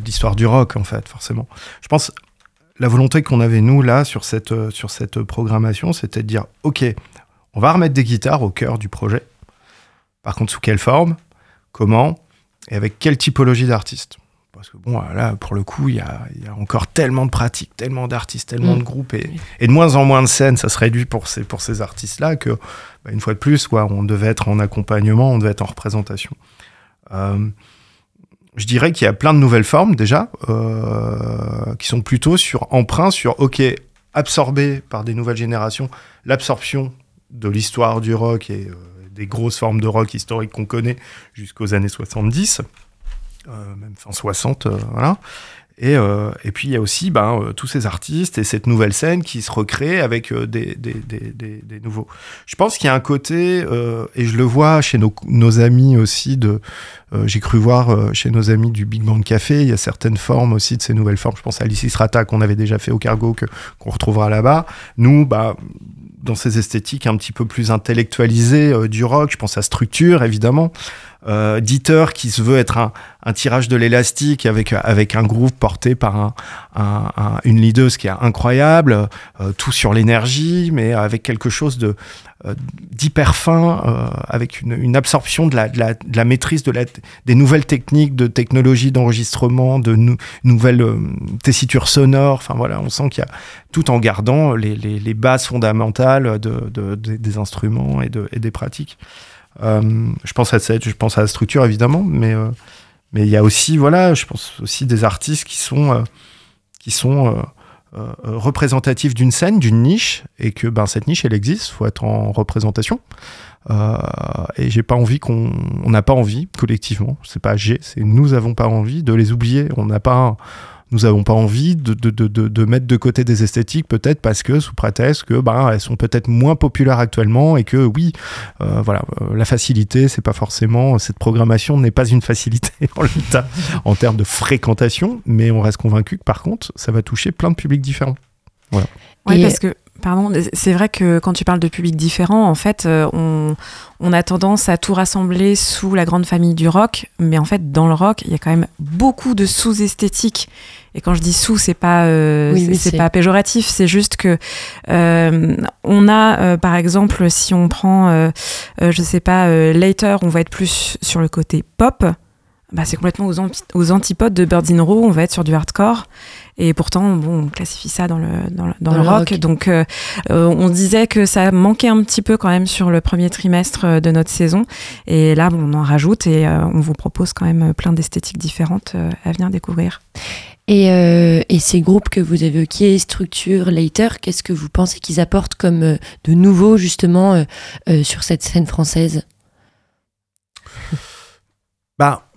d'histoire du rock, en fait, forcément. Je pense la volonté qu'on avait, nous, là, sur cette, euh, sur cette programmation, c'était de dire, OK, on va remettre des guitares au cœur du projet. Par contre, sous quelle forme? Comment? Et avec quelle typologie d'artistes? Parce que bon, là, pour le coup, il y a, il y a encore tellement de pratiques, tellement d'artistes, tellement Mm. de groupes, et, et de moins en moins de scènes, ça se réduit pour ces, pour ces artistes-là que, bah, une fois de plus, quoi, on devait être en accompagnement, on devait être en représentation. Euh, je dirais qu'il y a plein de nouvelles formes déjà, euh, qui sont plutôt sur emprunt, sur OK, absorbé par des nouvelles générations, l'absorption de l'histoire du rock et euh, des grosses formes de rock historiques qu'on connaît jusqu'aux années 70, euh, même fin 60, euh, voilà. Et, euh, et puis il y a aussi ben, euh, tous ces artistes et cette nouvelle scène qui se recrée avec euh, des, nouveaux. Je pense qu'il y a un côté, et je le vois chez nos, amis aussi, j'ai cru voir chez nos amis du Big Band Café, il y a certaines formes aussi de ces nouvelles formes. Je pense à Alice Rata qu'on avait déjà fait au Cargo, que, qu'on retrouvera là-bas. Nous, bah, dans ces esthétiques un petit peu plus intellectualisées du rock, je pense à Structure évidemment, euh, Dieter qui se veut être un, un tirage de l'élastique avec, avec un groupe porté par un, un- un- une leaduse qui est incroyable, euh, tout sur l'énergie, mais avec quelque chose de euh, d'hyper fin, euh, avec une, une absorption de la, de la, de la maîtrise de la, des nouvelles techniques de technologie d'enregistrement, de nou- nouvelles euh, tessitures sonores. Enfin voilà, on sent qu'il y a tout en gardant les, les, les bases fondamentales de, de- de- des instruments et, et des pratiques. Euh, je pense à cette, je pense à la structure évidemment, mais euh, mais il y a aussi voilà, je pense aussi des artistes qui sont euh, qui sont représentatifs d'une scène, d'une niche, et que ben cette niche elle existe, faut être en représentation. Euh, et j'ai pas envie qu'on, on n'a pas envie collectivement, c'est pas j'ai, c'est nous avons pas envie de les oublier. On n'a pas, nous avons pas envie de, de, de, de, de mettre de côté des esthétiques, peut-être parce que sous prétexte que ben elles sont peut-être moins populaires actuellement et que oui, euh, voilà, euh, la facilité, c'est pas forcément cette programmation n'est pas une facilité en l'état en termes de fréquentation, mais on reste convaincu que par contre, ça va toucher plein de publics différents. Oui, Et- parce que, pardon, c'est vrai que quand tu parles de publics différents, en fait, euh, on, on a tendance à tout rassembler sous la grande famille du rock, mais en fait, dans le rock, il y a quand même beaucoup de sous-esthétiques. Et quand je dis sous, c'est pas, euh, Oui, c'est- oui, c'est c'est- pas péjoratif, c'est juste que euh, on a, euh, par exemple, si on prend, je sais pas, Later, on va être plus sur le côté pop. Bah, c'est complètement aux, antipodes de Birds in Row, on va être sur du hardcore. Et pourtant, bon, on classifie ça dans le, dans le, dans Dans le le rock. rock. Donc, euh, euh, on disait que ça manquait un petit peu quand même sur le premier trimestre euh, de notre saison. Et là, bon, on en rajoute et euh, on vous propose quand même plein d'esthétiques différentes euh, à venir découvrir. Et, euh, et ces groupes que vous évoquiez, Structure, Later, qu'est-ce que vous pensez qu'ils apportent comme euh, de nouveau justement euh, euh, sur cette scène française? Bah,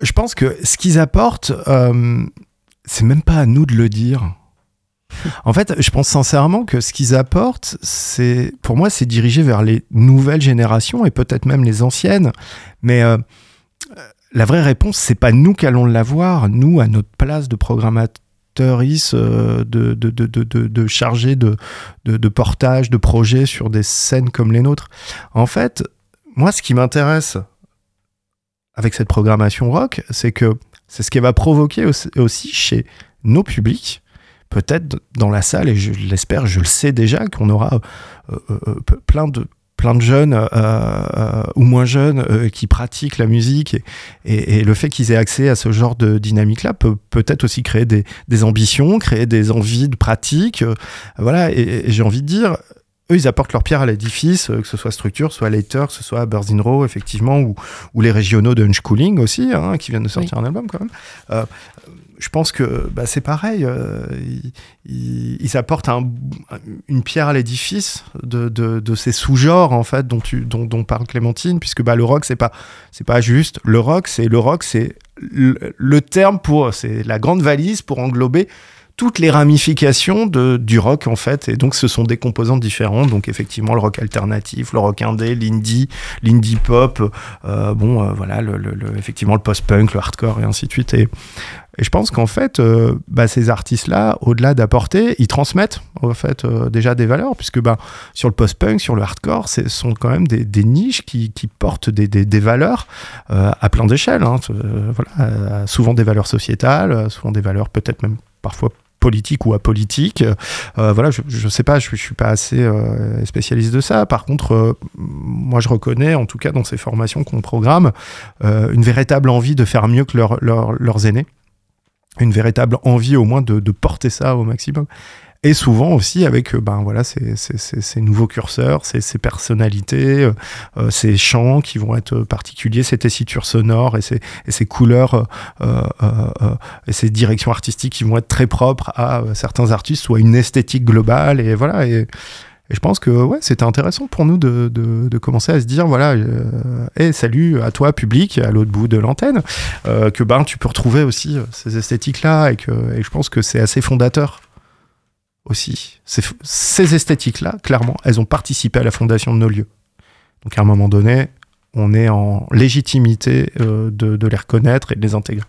je pense que ce qu'ils apportent, euh, c'est même pas à nous de le dire. En fait, je pense sincèrement que ce qu'ils apportent, c'est, pour moi, c'est dirigé vers les nouvelles générations et peut-être même les anciennes. Mais euh, la vraie réponse, c'est pas nous qui allons l'avoir, nous, à notre place de programmateur euh, de, de, de, de, chargés de, de portage, de projets sur des scènes comme les nôtres. En fait, moi, ce qui m'intéresse avec cette programmation rock, c'est que c'est ce qui va provoquer aussi- chez nos publics, peut-être dans la salle, et je l'espère, je le sais déjà, qu'on aura euh, euh, euh, plein de plein de jeunes ou moins jeunes qui pratiquent la musique et, le fait qu'ils aient accès à ce genre de dynamique-là peut peut-être aussi créer des, ambitions, créer des envies de pratique. voilà, et j'ai envie de dire, eux, ils apportent leur pierre à l'édifice, euh, que ce soit Structure, soit Later, que ce soit Birds in Row, effectivement, ou, ou les régionaux de Unschooling aussi, hein, qui viennent de sortir un album quand même. Euh, je pense que bah, c'est pareil, euh, ils, ils- ils apportent un- une pierre à l'édifice de, de- de ces sous-genres en fait dont, tu, dont, dont parle Clémentine, puisque bah, le rock c'est pas c'est pas juste le rock, c'est le rock, c'est le, le terme pour c'est la grande valise pour englober toutes les ramifications de, du rock en fait. Et donc ce sont des composantes différentes donc effectivement le rock alternatif le rock indé l'indie l'indie pop euh, bon euh, voilà le, le- le- effectivement le post-punk le hardcore et ainsi de suite. Et, et je pense qu'en fait euh, bah, ces artistes là au-delà d'apporter ils transmettent en fait euh, déjà des valeurs puisque bah, sur le post-punk sur le hardcore ce sont quand même des, des niches qui, qui portent des, des, des valeurs euh, à plein d'échelles hein, euh, voilà euh, souvent des valeurs sociétales euh, souvent des valeurs peut-être même parfois politique ou apolitique. Euh, voilà, je, je sais pas, je, je suis pas assez euh, spécialiste de ça. Par contre, euh, moi, je reconnais, en tout cas dans ces formations qu'on programme, une véritable envie de faire mieux que leurs- aînés. Une véritable envie au moins de porter ça au maximum. Et souvent aussi avec euh, ben, voilà, ces, nouveaux curseurs, ces, personnalités, euh, euh, ces chants qui vont être particuliers, ces tessitures sonores et ces, couleurs et ces directions artistiques qui vont être très propres à certains artistes, soit une esthétique globale. Et voilà. Et, je pense que ouais, c'était intéressant pour nous de, commencer à se dire voilà, hey, salut à toi, public, à l'autre bout de l'antenne, que ben, tu peux retrouver aussi ces esthétiques-là et que et je pense que c'est assez fondateur aussi. Ces, esthétiques-là, clairement, elles ont participé à la fondation de nos lieux. Donc à un moment donné, on est en légitimité euh, de, les reconnaître et de les intégrer.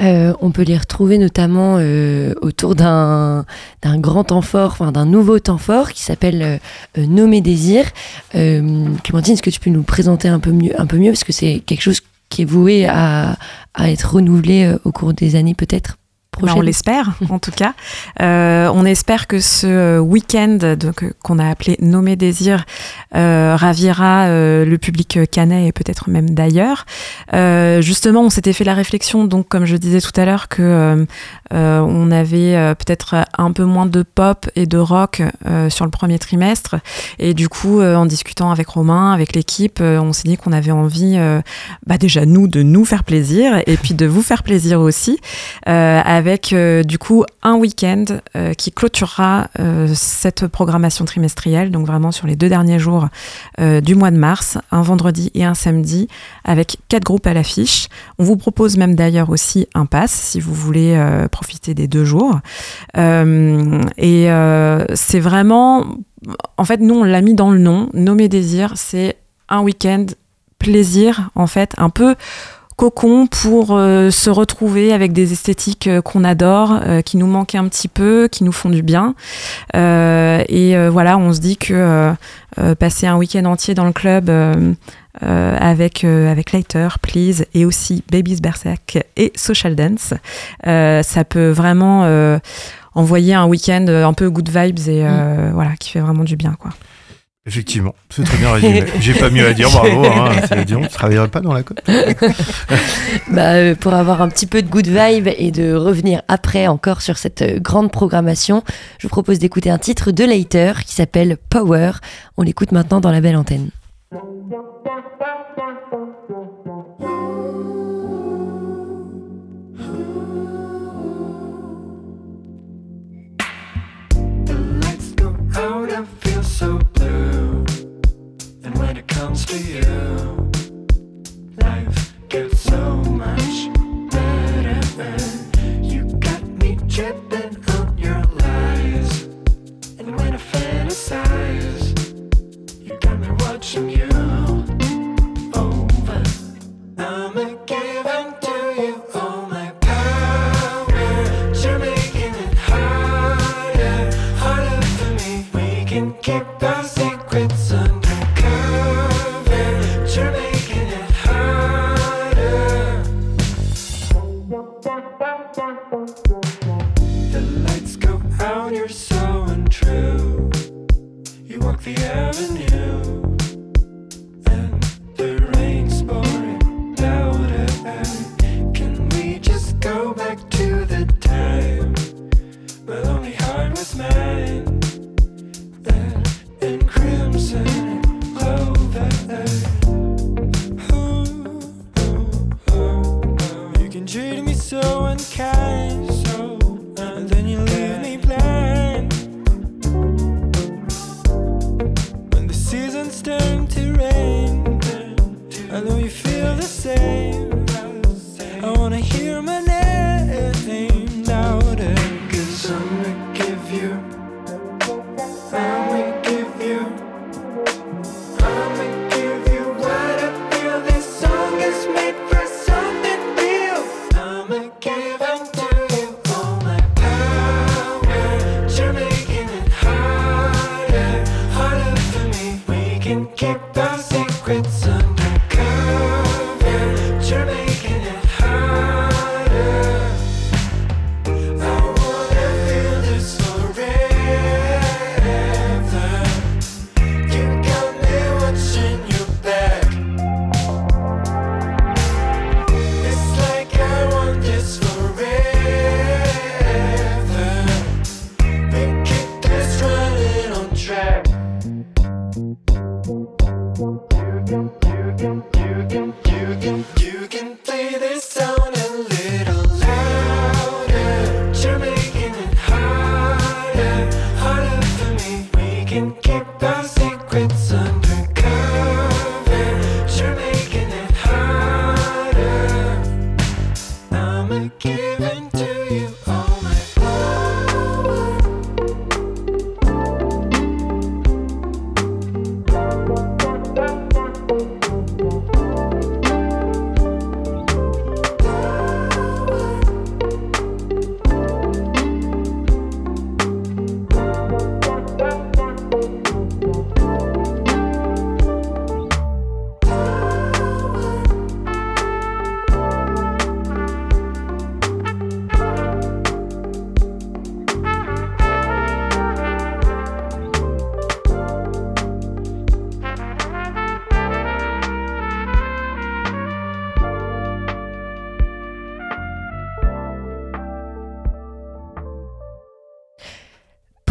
Euh, on peut les retrouver notamment euh, autour d'un grand temps fort, enfin d'un nouveau temps fort qui s'appelle Nommé Désir. Clémentine, est-ce que tu peux nous présenter un peu mieux, un peu mieux? Parce que c'est quelque chose qui est voué à, être renouvelé au cours des années peut-être? Ben, on l'espère, en tout cas. Euh, on espère que ce euh, week-end donc, euh, qu'on a appelé Nommé Désir ravira le public canet et peut-être même d'ailleurs. Justement, on s'était fait la réflexion, donc comme je disais tout à l'heure, que on avait peut-être un peu moins de pop et de rock sur le premier trimestre. Et du coup, en discutant avec Romain, avec l'équipe, on s'est dit qu'on avait envie, bah déjà nous, de nous faire plaisir et puis de vous faire plaisir aussi, euh, avec euh, du coup un week-end euh, qui clôturera euh, cette programmation trimestrielle, donc vraiment sur les deux derniers jours du mois de mars, un vendredi et un samedi, avec quatre groupes à l'affiche. On vous propose même d'ailleurs aussi un pass si vous voulez profiter des deux jours. Et c'est vraiment, en fait, nous on l'a mis dans le nom, Nommé Désir, c'est un week-end plaisir, en fait, un peu cocon pour euh, se retrouver avec des esthétiques euh, qu'on adore, euh, qui nous manquent un petit peu, qui nous font du bien. Et voilà, on se dit que passer un week-end entier dans le club euh, avec, euh, avec Later, Please et aussi Babies Berserk et Social Dance, euh, ça peut vraiment envoyer un week-end un peu good vibes et euh, voilà, qui fait vraiment du bien. quoi. Effectivement, c'est très bien résumé. J'ai pas mieux à dire, bravo. Hein. C'est- Dis donc, tu travaillerais pas dans la côte Bah, euh, pour avoir un petit peu de good vibe et de revenir après encore sur cette euh, grande programmation, je vous propose d'écouter un titre de Later qui s'appelle Power. On l'écoute maintenant dans la belle antenne. I feel so blue. And when it comes to you, life gets so much better. You got me tripping on your lies. And when I fantasize, you got me watching you We can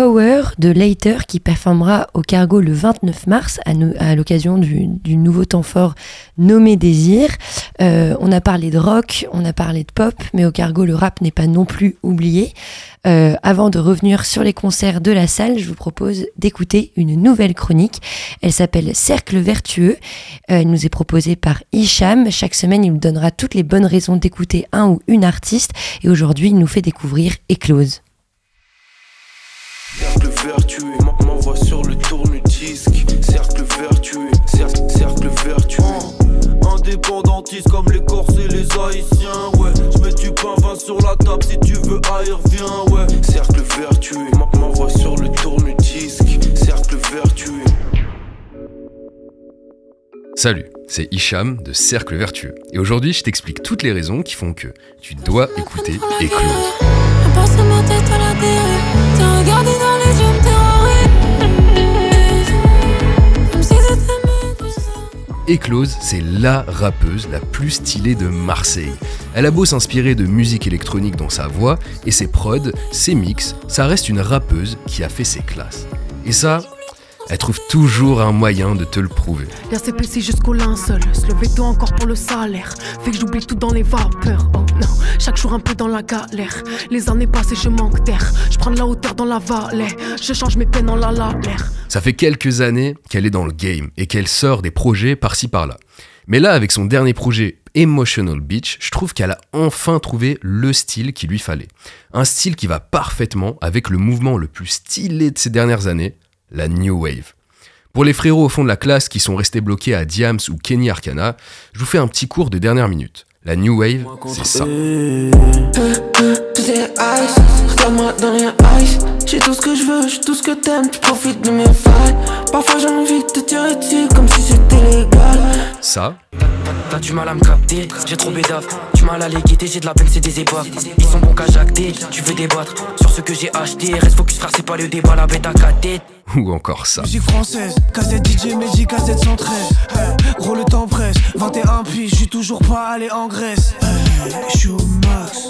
Power de Later qui performera au Cargo le 29 mars à, l'occasion du, nouveau temps fort nommé Désir. Euh, on a parlé de rock, on a parlé de pop, mais au Cargo le rap n'est pas non plus oublié. Euh, avant de revenir sur les concerts de la salle, je vous propose d'écouter une nouvelle chronique. Elle s'appelle Cercle vertueux. Euh, elle nous est proposée par Hicham. Chaque semaine, il nous donnera toutes les bonnes raisons d'écouter un ou une artiste. Et aujourd'hui, il nous fait découvrir Eclose. Cercle vertueux, m'en- m'envoie sur le tourne-disque. Cercle vertueux, cer- cercle vertueux. Indépendantiste comme les Corses et les Haïtiens, ouais. Je mets du pain vin sur la table si tu veux haïr, viens, ouais. Cercle vertueux, m'en- m'envoie sur le tourne-disque. Cercle vertueux. Salut, c'est Hicham de Cercle Vertueux. Et aujourd'hui, je t'explique toutes les raisons qui font que tu dois écouter Eclose. Passer Eclose, c'est LA rappeuse la plus stylée de Marseille. Elle a beau s'inspirer de musique électronique dans sa voix, et ses prods, ses mix, ça reste une rappeuse qui a fait ses classes. Et ça, elle trouve toujours un moyen de te le prouver. Y'a CPC jusqu'au linceul, se lever tôt encore pour le salaire. Fait que j'oublie tout dans les vapeurs. Oh non, chaque jour un peu dans la galère. Les années passées, je manque d'air. Je prends de la hauteur dans la vallée. Je change mes peines en la l'air. Ça fait quelques années qu'elle est dans le game et qu'elle sort des projets par-ci par-là. Mais là, avec son dernier projet Emotional Beach, je trouve qu'elle a enfin trouvé le style qu'il lui fallait. Un style qui va parfaitement avec le mouvement le plus stylé de ces dernières années, la New Wave. Pour les frérots au fond de la classe qui sont restés bloqués à Diams ou Kenny Arcana, je vous fais un petit cours de dernière minute. La New Wave, c'est ça. Ça, T'as du mal à me capter, j'ai trop bédave. Du mal à les guetter, j'ai de la peine, c'est des épaves. Ils sont bons qu'à jacter, tu veux débattre sur ce que j'ai acheté. Reste focus, frère, c'est pas le débat, la bête à têtes. ou encore ça. Musique française, cassette DJ Magic, cassette 113. Hey, gros le temps presse, 21 puis je suis toujours pas allé en Grèce. Hey, je suis au max.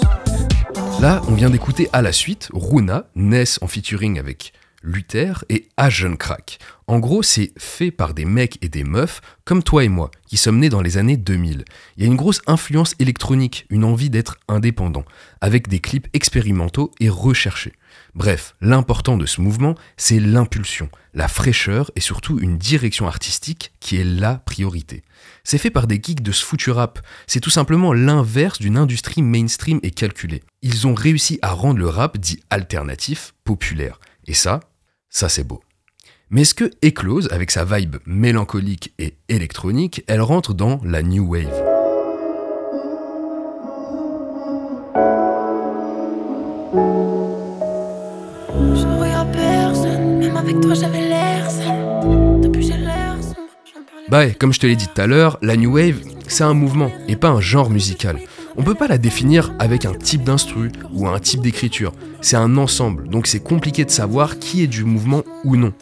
Là, on vient d'écouter à la suite Runa, Ness en featuring avec Luther et Agent Crack. En gros, c'est fait par des mecs et des meufs comme toi et moi, qui sommes nés dans les années 2000. Il y a une grosse influence électronique, une envie d'être indépendant, avec des clips expérimentaux et recherchés. Bref, l'important de ce mouvement, c'est l'impulsion, la fraîcheur et surtout une direction artistique qui est la priorité. C'est fait par des geeks de ce foutu rap. C'est tout simplement l'inverse d'une industrie mainstream et calculée. Ils ont réussi à rendre le rap dit alternatif populaire. Et ça, ça c'est beau. Mais est-ce que Eclose, avec sa vibe mélancolique et électronique, elle rentre dans la new wave? Bah ouais, comme je te l'ai dit tout à l'heure, la New Wave, c'est un mouvement et pas un genre musical. On peut pas la définir avec un type d'instru ou un type d'écriture. C'est un ensemble, donc c'est compliqué de savoir qui est du mouvement ou non.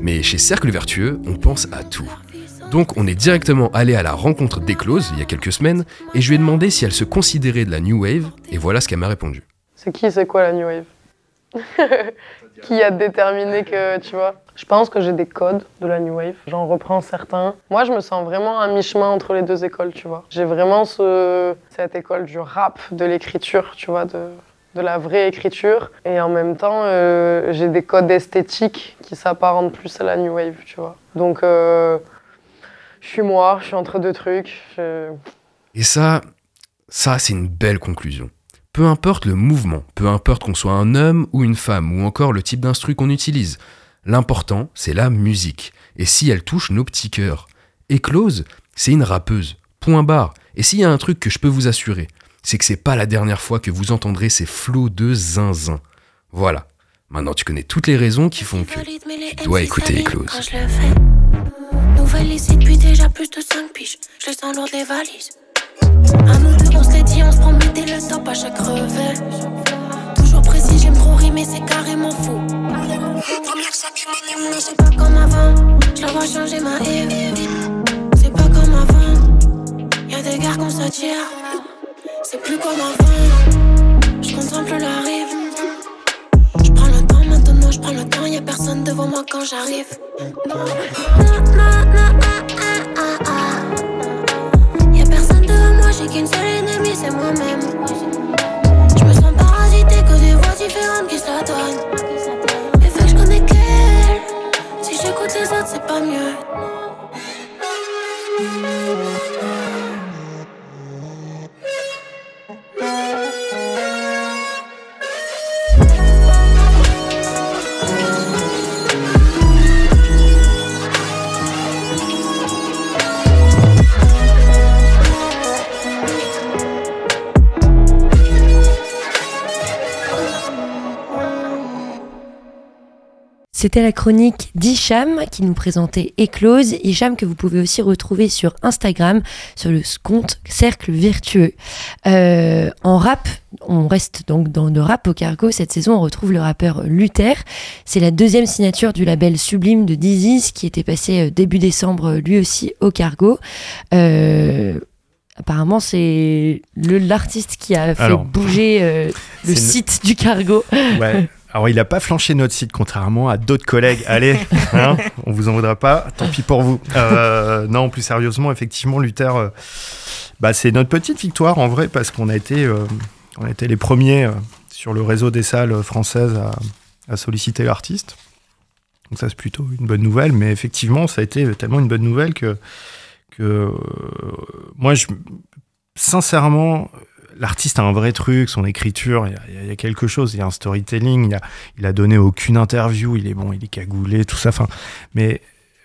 Mais chez Cercle Vertueux, on pense à tout. Donc on est directement allé à la rencontre d'Eclose il y a quelques semaines et je lui ai demandé si elle se considérait de la New Wave et voilà ce qu'elle m'a répondu. C'est qui, c'est quoi la New Wave? Qui a déterminé que, tu vois? Je pense que j'ai des codes de la New Wave. J'en reprends certains. Moi, je me sens vraiment à mi-chemin entre les deux écoles, tu vois. J'ai vraiment ce, cette école du rap, de l'écriture, tu vois, de, de la vraie écriture. Et en même temps, euh, j'ai des codes esthétiques qui s'apparentent plus à la New Wave, tu vois. Donc, euh, je suis moi, je suis entre deux trucs. Et ça, ça c'est une belle conclusion. Peu importe le mouvement, peu importe qu'on soit un homme ou une femme, ou encore le type d'instru qu'on utilise, l'important, c'est la musique. Et si elle touche nos petits cœurs. Eclose, c'est une rappeuse. Point barre. Et s'il y a un truc que je peux vous assurer, c'est que c'est pas la dernière fois que vous entendrez ces flots de zinzin. Voilà. Maintenant, tu connais toutes les raisons qui font que tu dois écouter Eclose. Quand je le fais. Nouvelle ici depuis déjà plus de 5 piges. Je les sens lourd les valises. Un nous deux, on se dit, on se promettait le top à chaque revêt. Toujours précis, j'aime trop rimer, c'est carrément fou. Mais c'est pas comme avant. Je la vois changer ma vie. C'est pas comme avant. Y'a des gars qu'on s'attire. C'est plus comme avant. Je contemple la rive. Je prends le temps maintenant, je prends le temps. Y'a personne devant moi quand j'arrive. Y'a personne devant moi, j'ai qu'une seule ennemie, c'est moi-même. Je me sens parasité que des voix différentes qui se la donnent. Mais fait que je connais qu'elle. Si j'écoute les autres, c'est pas mieux. C'était la chronique d'Hicham qui nous présentait Eclose. Hicham que vous pouvez aussi retrouver sur Instagram, sur le compte Cercle Vertueux. Euh, en rap, on reste donc dans le rap au cargo. Cette saison, on retrouve le rappeur Luther. C'est la deuxième signature du label Sublime de Dizzy qui était passé euh, début décembre lui aussi au cargo. Euh, Apparemment, c'est l'artiste qui a fait Alors, bouger euh, le une- site du cargo. Ouais. Alors, il n'a pas flanché notre site, contrairement à d'autres collègues. Allez, hein, on vous en voudra pas. Tant pis pour vous. Euh, non, plus sérieusement, effectivement, Luther, euh, bah, c'est notre petite victoire en vrai, parce qu'on a été, euh, on a été les premiers sur le réseau des salles françaises à, à solliciter l'artiste. Donc, ça, c'est plutôt une bonne nouvelle. Mais effectivement, ça a été tellement une bonne nouvelle que, que moi, je, sincèrement, l'artiste a un vrai truc, son écriture, il y a- y, quelque chose, il y a un storytelling, il, a, il a donné aucune interview, il est bon, il est cagoulé, tout ça. Enfin, mais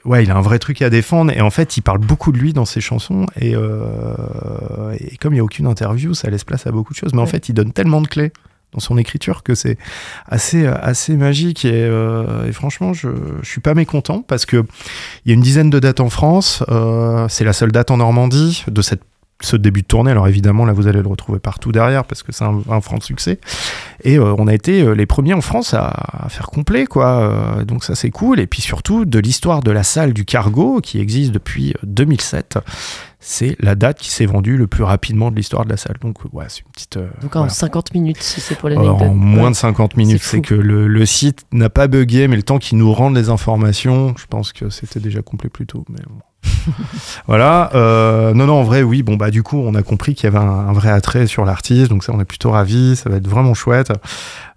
ouais, il a un vrai truc à défendre et en fait, il parle beaucoup de lui dans ses chansons et, euh, et comme il n'y a aucune interview, ça laisse place à beaucoup de choses. Mais en fait, il donne tellement de clés dans son écriture que c'est assez assez magique et, euh, et franchement je, je suis pas mécontent parce que il y a une dizaine de dates en France euh, c'est la seule date en Normandie de cette ce début de tournée. Alors évidemment, là, vous allez le retrouver partout derrière parce que c'est un, un franc succès. Et euh, on a été euh, les premiers en France à, à faire complet, quoi. Euh, donc ça, c'est cool. Et puis surtout, de l'histoire de la salle du cargo qui existe depuis euh, 2007. C'est la date qui s'est vendue le plus rapidement de l'histoire de la salle. Donc, ouais, c'est une petite. euh, Donc en voilà. 50 minutes, si c'est pour l'anecdote. En moins de 50 minutes. C'est C'est que le, le site n'a pas bugué, mais le temps qu'ils nous rendent les informations, je pense que c'était déjà complet plus tôt. Mais bon. voilà. euh, non, non, en vrai, oui. Bon, bah, du coup, on a compris qu'il y avait un, un vrai attrait sur l'artiste. Donc, ça, on est plutôt ravis. Ça va être vraiment chouette.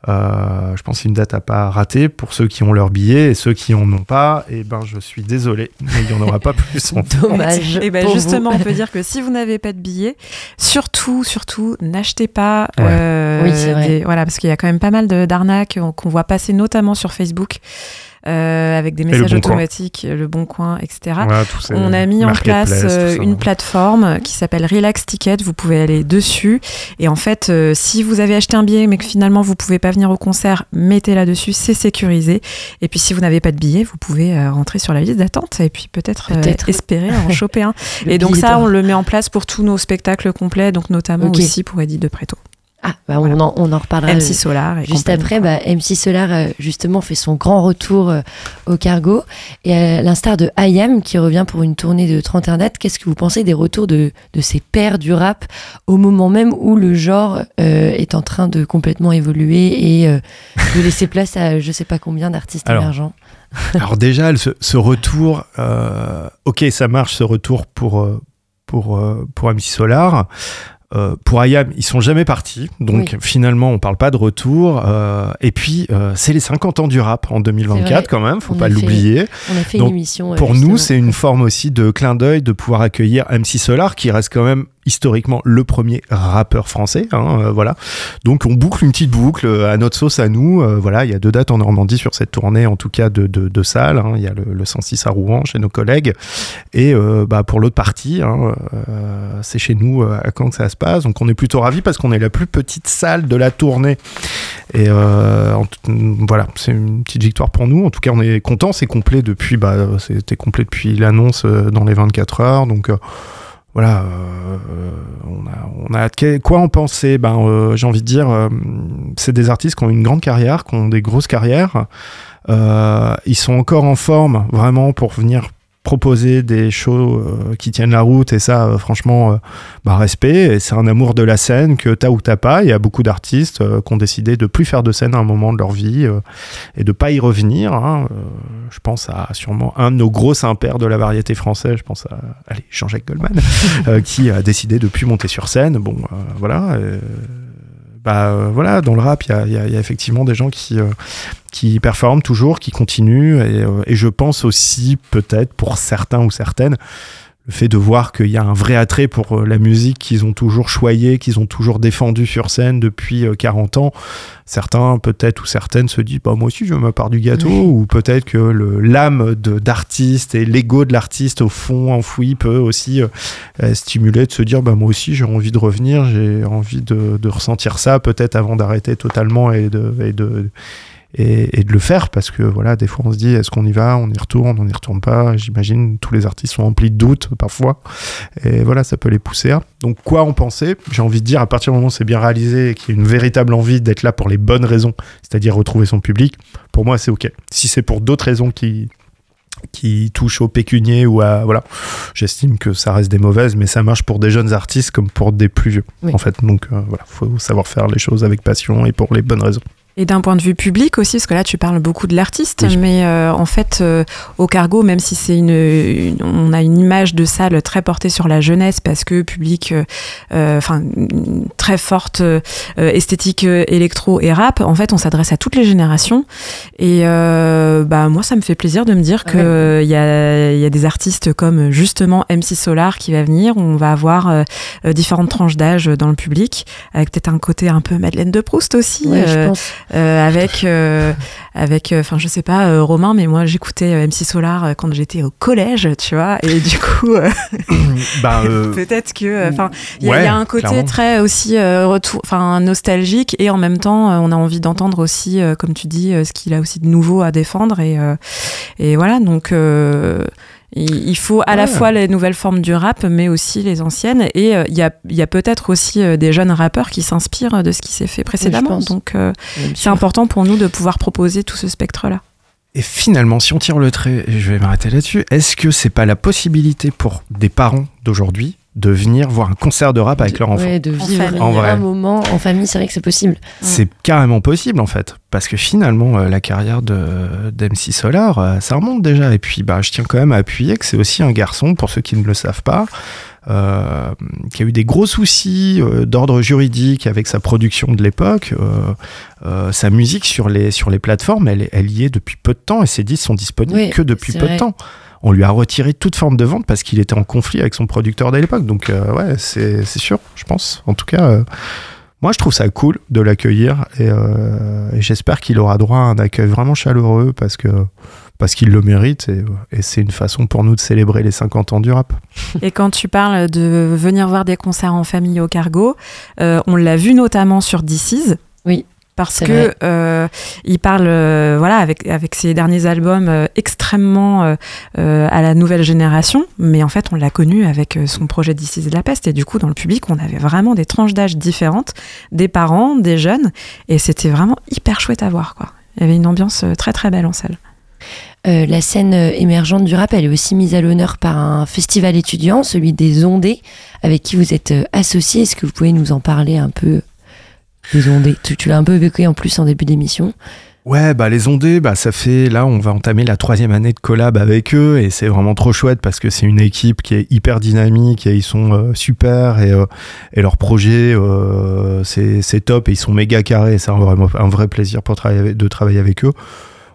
Euh, je pense que c'est une date à pas rater pour ceux qui ont leur billet et ceux qui en ont pas. Et ben, je suis désolé, mais il n'y en aura pas plus. en fait. Et ben pour justement, vous. on peut dire que si vous n'avez pas de billets, surtout, surtout, n'achetez pas. Ouais. euh, Oui, c'est vrai. des- voilà, parce qu'il y a quand même pas mal de- d'arnaques qu'on voit passer, notamment sur Facebook. Euh, avec des le messages Bon Coin. automatiques, le bon coin, etc. Voilà, On a mis en place euh, une plateforme qui s'appelle Relax Ticket. Vous pouvez aller dessus. Et en fait, euh, si vous avez acheté un billet mais que finalement vous pouvez pas venir au concert, mettez là-dessus, c'est sécurisé. Et puis si vous n'avez pas de billet, vous pouvez euh, rentrer sur la liste d'attente et puis peut-être euh, espérer en choper un. Et donc ça, on le met en place pour tous nos spectacles complets, donc notamment Ok. aussi pour Eddie de Preto. Ah, bah, on, en, on en reparlera. MC euh, Solar et Juste après, bah, MC Solar, euh, justement, fait son grand retour euh, au cargo. Et à l'instar de IAM, qui revient pour une tournée de 31 dates, qu'est-ce que vous pensez des retours de, de ces pères du rap au moment même où le genre euh, est en train de complètement évoluer et euh, de laisser place à je sais pas combien d'artistes émergents? Alors déjà, ce, ce retour, euh, ok, ça marche ce retour pour, pour, pour MC Solar. Euh, pour IAM, ils sont jamais partis, donc Oui. finalement on parle pas de retour. euh, et puis euh, c'est les 50 ans du rap en C'est 2024 vrai. quand même, faut On pas l'oublier. on a fait Donc, une émission. Pour justement. nous, c'est une forme aussi de clin d'œil de pouvoir accueillir MC Solar, qui reste quand même historiquement le premier rappeur français. hein, euh, voilà. Donc on boucle une petite boucle euh, à notre sauce à nous. euh, voilà, il y a deux dates en Normandie sur cette tournée, en tout cas de, de, salles. hein. Il y a le, le 106 à Rouen chez nos collègues. Et bah, pour l'autre partie, hein, c'est chez nous à Caen que ça se passe. Donc on est plutôt ravis parce qu'on est la plus petite salle de la tournée. Et tout- voilà, c'est une petite victoire pour nous. En tout cas, on est content. C'est complet depuis, bah, c'était complet depuis l'annonce dans les 24 heures. Donc voilà, euh, on a, on a quoi en penser? Ben, euh, j'ai envie de dire, euh, c'est des artistes qui ont une grande carrière, qui ont des grosses carrières. Euh, ils sont encore en forme, vraiment, pour venir proposer des shows euh, qui tiennent la route et ça euh, franchement euh, bah, respect. Et c'est un amour de la scène que t'as ou t'as pas. Il y a beaucoup d'artistes euh, qui ont décidé de plus faire de scène à un moment de leur vie et de pas y revenir hein. Je pense à sûrement un de nos gros impairs de la variété française. Je pense à allez, Jean-Jacques Goldman qui a décidé de plus monter sur scène. Bon voilà bah euh, voilà, dans le rap, il y a, effectivement des gens qui, euh, qui performent toujours, qui continuent, et, euh, et je pense aussi peut-être pour certains ou certaines, le fait de voir qu'il y a un vrai attrait pour euh, la musique qu'ils ont toujours choyé, qu'ils ont toujours défendu sur scène depuis euh, 40 ans. Certains, peut-être, ou certaines se disent, bah, moi aussi, je veux ma part du gâteau, ou peut-être que le- l'âme de- d'artiste et l'ego de l'artiste au fond enfoui peut aussi euh, euh, stimuler de se dire, bah, moi aussi, j'ai envie de revenir, j'ai envie de, de ressentir ça, peut-être avant d'arrêter totalement et de, et de, et, et de le faire parce que voilà des fois on se dit est-ce qu'on y va on y retourne on n'y retourne pas? J'imagine tous les artistes sont remplis de doutes parfois. Et voilà ça peut les pousser à. Donc quoi en penser? J'ai envie de dire à partir du moment où c'est bien réalisé et qu'il y a une véritable envie d'être là pour les bonnes raisons c'est-à-dire retrouver son public pour moi c'est ok. Si c'est pour d'autres raisons qui qui touchent au pécunier ou à voilà j'estime que ça reste des mauvaises mais ça marche pour des jeunes artistes comme pour des plus vieux Oui. en fait. Donc euh, voilà faut savoir faire les choses avec passion et pour les bonnes raisons Et d'un point de vue public aussi, parce que là tu parles beaucoup de l'artiste, Oui. mais euh, en fait euh, au cargo, même si c'est une, une- on a une image de salle très portée sur la jeunesse, parce que public, euh, euh, enfin une très forte euh, esthétique euh, électro et rap, en fait on s'adresse à toutes les générations. Et euh, bah moi ça me fait plaisir de me dire que euh, il y, a, y a des artistes comme justement MC Solar qui va venir, on va avoir euh, euh, différentes tranches d'âge dans le public, avec peut-être un côté un peu Madeleine de Proust aussi. Ouais, je euh, pense. Euh, avec euh, avec enfin je sais pas euh, Romain mais moi j'écoutais euh, MC Solar euh, quand j'étais au collège tu vois et du coup euh, bah, euh, peut-être que enfin il y, a- ouais, il y a un côté clairement. très aussi euh, retour enfin nostalgique et en même temps euh, on a envie d'entendre aussi euh, comme tu dis euh, ce qu'il a aussi de nouveau à défendre et euh, et voilà donc euh, Il faut à la Ouais. fois les nouvelles formes du rap, mais aussi les anciennes. Et euh, il y a, peut-être aussi euh, des jeunes rappeurs qui s'inspirent de ce qui s'est fait précédemment. Donc, euh, c'est important pour nous de pouvoir proposer tout ce spectre-là. Et finalement, si on tire le trait, et je vais m'arrêter là-dessus, est-ce que c'est pas la possibilité pour des parents d'aujourd'hui de venir voir un concert de rap avec leur enfant Ouais, de vivre En vrai. un moment en famille, c'est vrai que c'est possible. C'est carrément possible en fait, parce que finalement euh, la carrière de d'MC Solar, euh, ça remonte déjà. Et puis bah, je tiens quand même à appuyer que c'est aussi un garçon, pour ceux qui ne le savent pas, euh, qui a eu des gros soucis euh, d'ordre juridique avec sa production de l'époque. Euh, euh, sa musique sur les, sur les plateformes, elle, elle y est depuis peu de temps et ses disques sont disponibles Oui, que depuis peu vrai. de temps. On lui a retiré toute forme de vente parce qu'il était en conflit avec son producteur dès l'époque. Donc euh, ouais, c'est c'est sûr, je pense. En tout cas, euh, moi je trouve ça cool de l'accueillir et, euh, et j'espère qu'il aura droit à un accueil vraiment chaleureux parce que parce qu'il le mérite et, et c'est une façon pour nous de célébrer les 50 ans du rap. Et quand tu parles de venir voir des concerts en famille au cargo, euh, on l'a vu notamment sur DC's. Oui. Parce que euh, il parle, euh, voilà, avec, avec ses derniers albums euh, extrêmement à la nouvelle génération, mais en fait, on l'a connu avec son projet DC's de la peste, et du coup, dans le public, on avait vraiment des tranches d'âge différentes, des parents, des jeunes, et c'était vraiment hyper chouette à voir, quoi. Il y avait une ambiance très très belle en salle. Euh, la scène émergente du rap, elle est aussi mise à l'honneur par un festival étudiant, celui des Ondés, avec qui vous êtes associé. Est-ce que vous pouvez nous en parler un peu? Des Ondés Tu, l'as un peu évoqué en plus en début d'émission. Ouais, bah les ondés, bah ça fait là on va entamer la troisième année de collab avec eux et c'est vraiment trop chouette parce que c'est une équipe qui est hyper dynamique et ils sont euh, super et, euh, et leur projet euh, c'est top et ils sont méga carrés. C'est un, vraiment un vrai plaisir de travailler avec eux.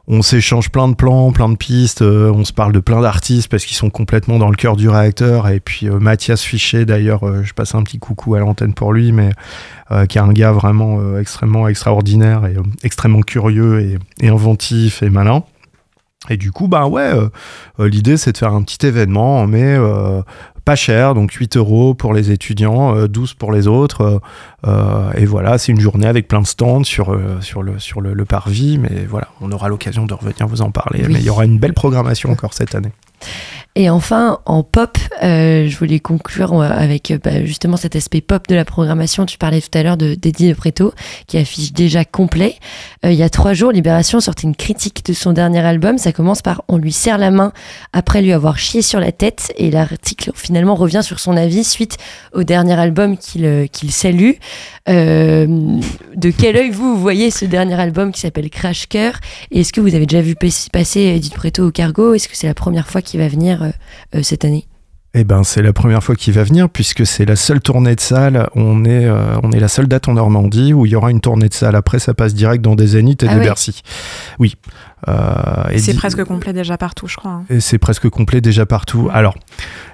On s'échange plein de plans, plein de pistes, euh, on se parle de plein d'artistes parce qu'ils sont complètement dans le cœur du réacteur. Et puis euh, Mathias Fichet, d'ailleurs, euh, je passe un petit coucou à l'antenne pour lui, mais qui est un gars vraiment extrêmement extraordinaire et extrêmement curieux et, et inventif et malin. Et du coup, bah ouais, l'idée c'est de faire un petit événement, mais pas cher, donc 8 euros pour les étudiants, euh, 12 pour les autres. euh, euh, et voilà, c'est une journée avec plein de stands sur, euh, sur, le, sur le, le parvis, mais voilà, on aura l'occasion de revenir vous en parler. Oui. Mais il y aura une belle programmation encore cette année. Et enfin, en pop, euh, je voulais conclure euh, avec euh, bah, justement cet aspect pop de la programmation. Tu parlais tout à l'heure de d'Eddie de Preto, qui affiche déjà complet. Il y a trois jours, Libération sortait une critique de son dernier album. Ça commence par On lui serre la main après lui avoir chié sur la tête. Et l'article finalement revient sur son avis suite au dernier album qu'il salue. De quel œil vous, voyez ce dernier album qui s'appelle Crash Cœur? Est-ce que vous avez déjà vu pas- passer de Preto au cargo? Est-ce que c'est la première fois qu'il va venir cette année Eh ben, c'est la première fois qu'il va venir puisque c'est la seule tournée de salle. On est, euh, on est la seule date en Normandie où il y aura une tournée de salle. Après, ça passe direct dans des Zéniths et Ah des ouais. Bercy. Oui. Euh, C'est presque complet déjà partout, je crois. hein. et c'est presque complet déjà partout. Alors,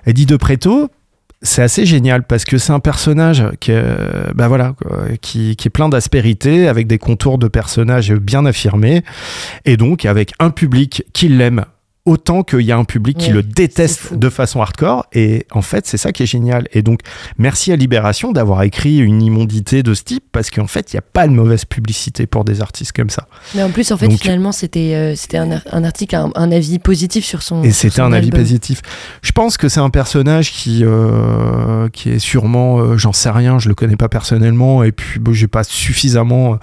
Eddie de Preto, c'est assez génial parce que c'est un personnage qui est, euh, bah voilà, qui, qui est plein d'aspérité, avec des contours de personnage bien affirmés, et donc avec un public qui l'aime autant qu'il y a un public qui le déteste de façon hardcore. Et en fait, c'est ça qui est génial. Et donc, merci à Libération d'avoir écrit une immondité de ce type, parce qu'en fait, il n'y a pas de mauvaise publicité pour des artistes comme ça. Mais en plus, en fait, Donc- finalement, c'était euh, c'était un, un article, un, un avis positif sur son. Et c'était un avis positif. Je pense que c'est un personnage qui, euh, qui est sûrement, euh, j'en sais rien, je le connais pas personnellement, et puis bon, j'ai pas suffisamment.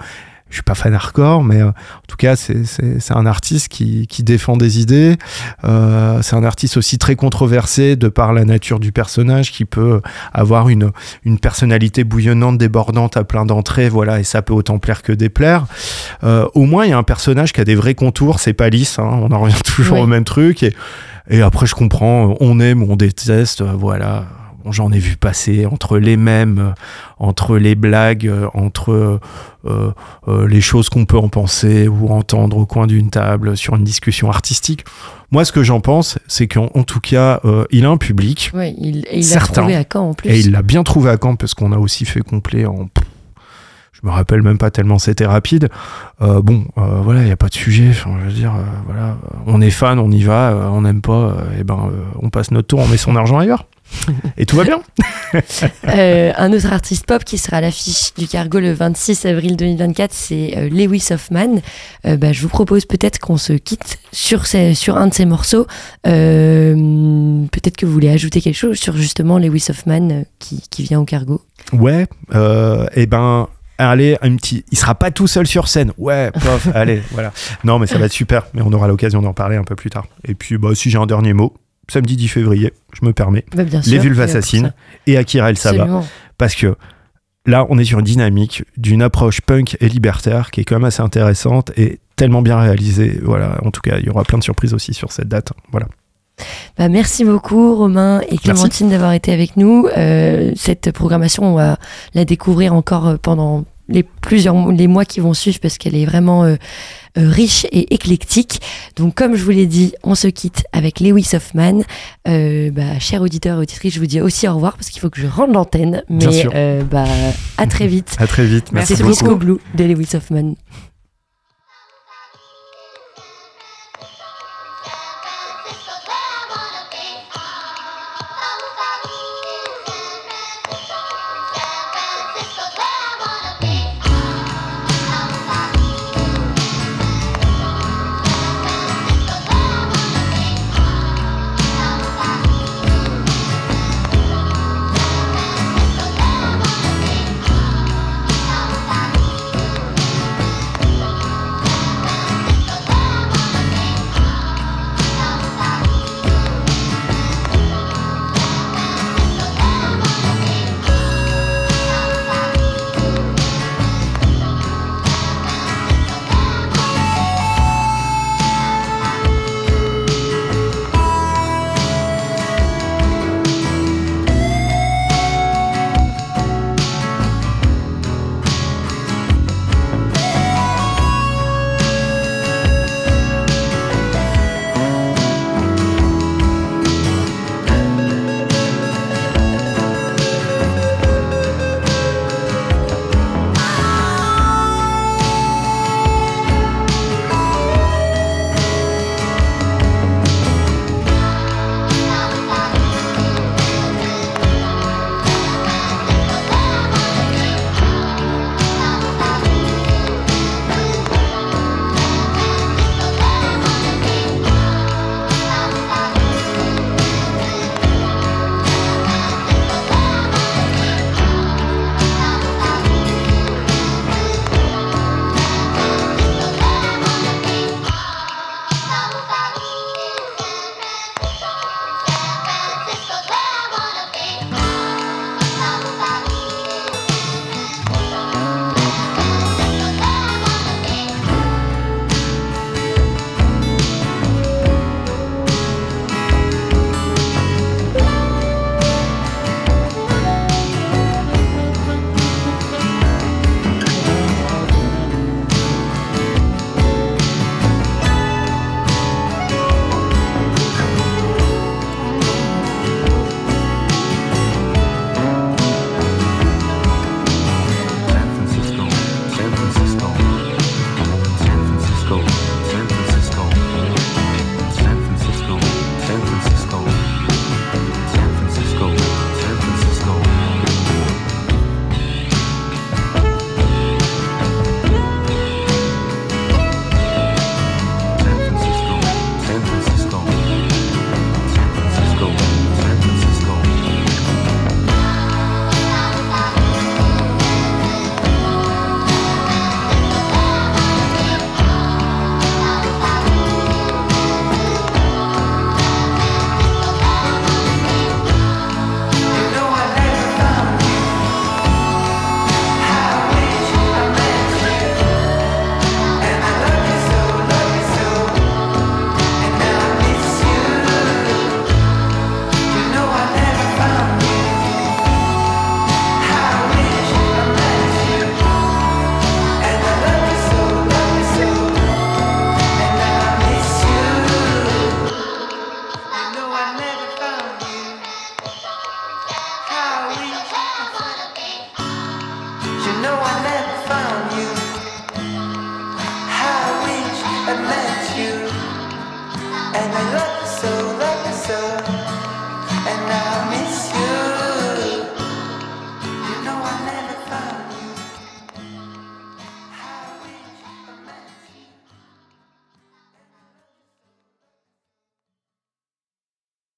Je suis pas fan hardcore, mais euh, en tout cas, c'est- un artiste qui, qui défend des idées. Euh, c'est un artiste aussi très controversé de par la nature du personnage, qui peut avoir une, une personnalité bouillonnante, débordante à plein d'entrées, voilà, et ça peut autant plaire que déplaire. Euh, au moins, il y a un personnage qui a des vrais contours, c'est pas lisse, hein, on en revient toujours au même truc. Et, et après, je comprends, on aime ou on déteste, voilà. Bon, J'en ai vu passer entre les mêmes, euh, entre les blagues, euh, entre euh, les choses qu'on peut en penser ou entendre au coin d'une table sur une discussion artistique. Moi, ce que j'en pense, c'est qu'en en tout cas, euh, il a un public. Ouais, il, et il l'a trouvé à Caen en plus. Et il l'a bien trouvé à Caen parce qu'on a aussi fait complet en. Je me rappelle même pas tellement c'était rapide. Euh, bon, euh, voilà, il n'y a pas de sujet. Enfin, je veux dire, voilà, on est fan, on y va, on n'aime pas, et ben, euh, on passe notre tour, on met son argent ailleurs. Et tout va bien. Euh, un autre artiste pop qui sera à l'affiche du Cargo le 26 avril 2024, c'est euh, Lewis Hoffman. Euh, bah, je vous propose peut-être qu'on se quitte sur, ces- sur un de ces morceaux. Euh, peut-être que vous voulez ajouter quelque chose sur justement Lewis Hoffman qui, qui vient au Cargo. Ouais, et ben, allez, un petit. Il sera pas tout seul sur scène. Ouais, pof, allez, voilà. Non, mais ça va être super. Mais on aura l'occasion d'en parler un peu plus tard. Et puis, bah, si j'ai un dernier mot, samedi 10 février, je me permets. Bah, bien Les vulves assassines et Akira El Saba. Absolument. Parce que là, on est sur une dynamique d'une approche punk et libertaire qui est quand même assez intéressante et tellement bien réalisée. Voilà, en tout cas, il y aura plein de surprises aussi sur cette date. Voilà. Bah, merci beaucoup Romain et Clémentine d'avoir été avec nous. Euh, cette programmation, on va la découvrir encore pendant les plusieurs mois- les mois qui vont suivre parce qu'elle est vraiment euh, euh, riche et éclectique. Donc comme je vous l'ai dit, on se quitte avec Lewis Hoffman. Euh, bah, chers auditeurs et auditrices, je vous dis aussi au revoir parce qu'il faut que je rende l'antenne. Bien Mais sûr. euh, bah, à très vite. À très vite. Merci beaucoup. Frisco Blue de Lewis Hoffman.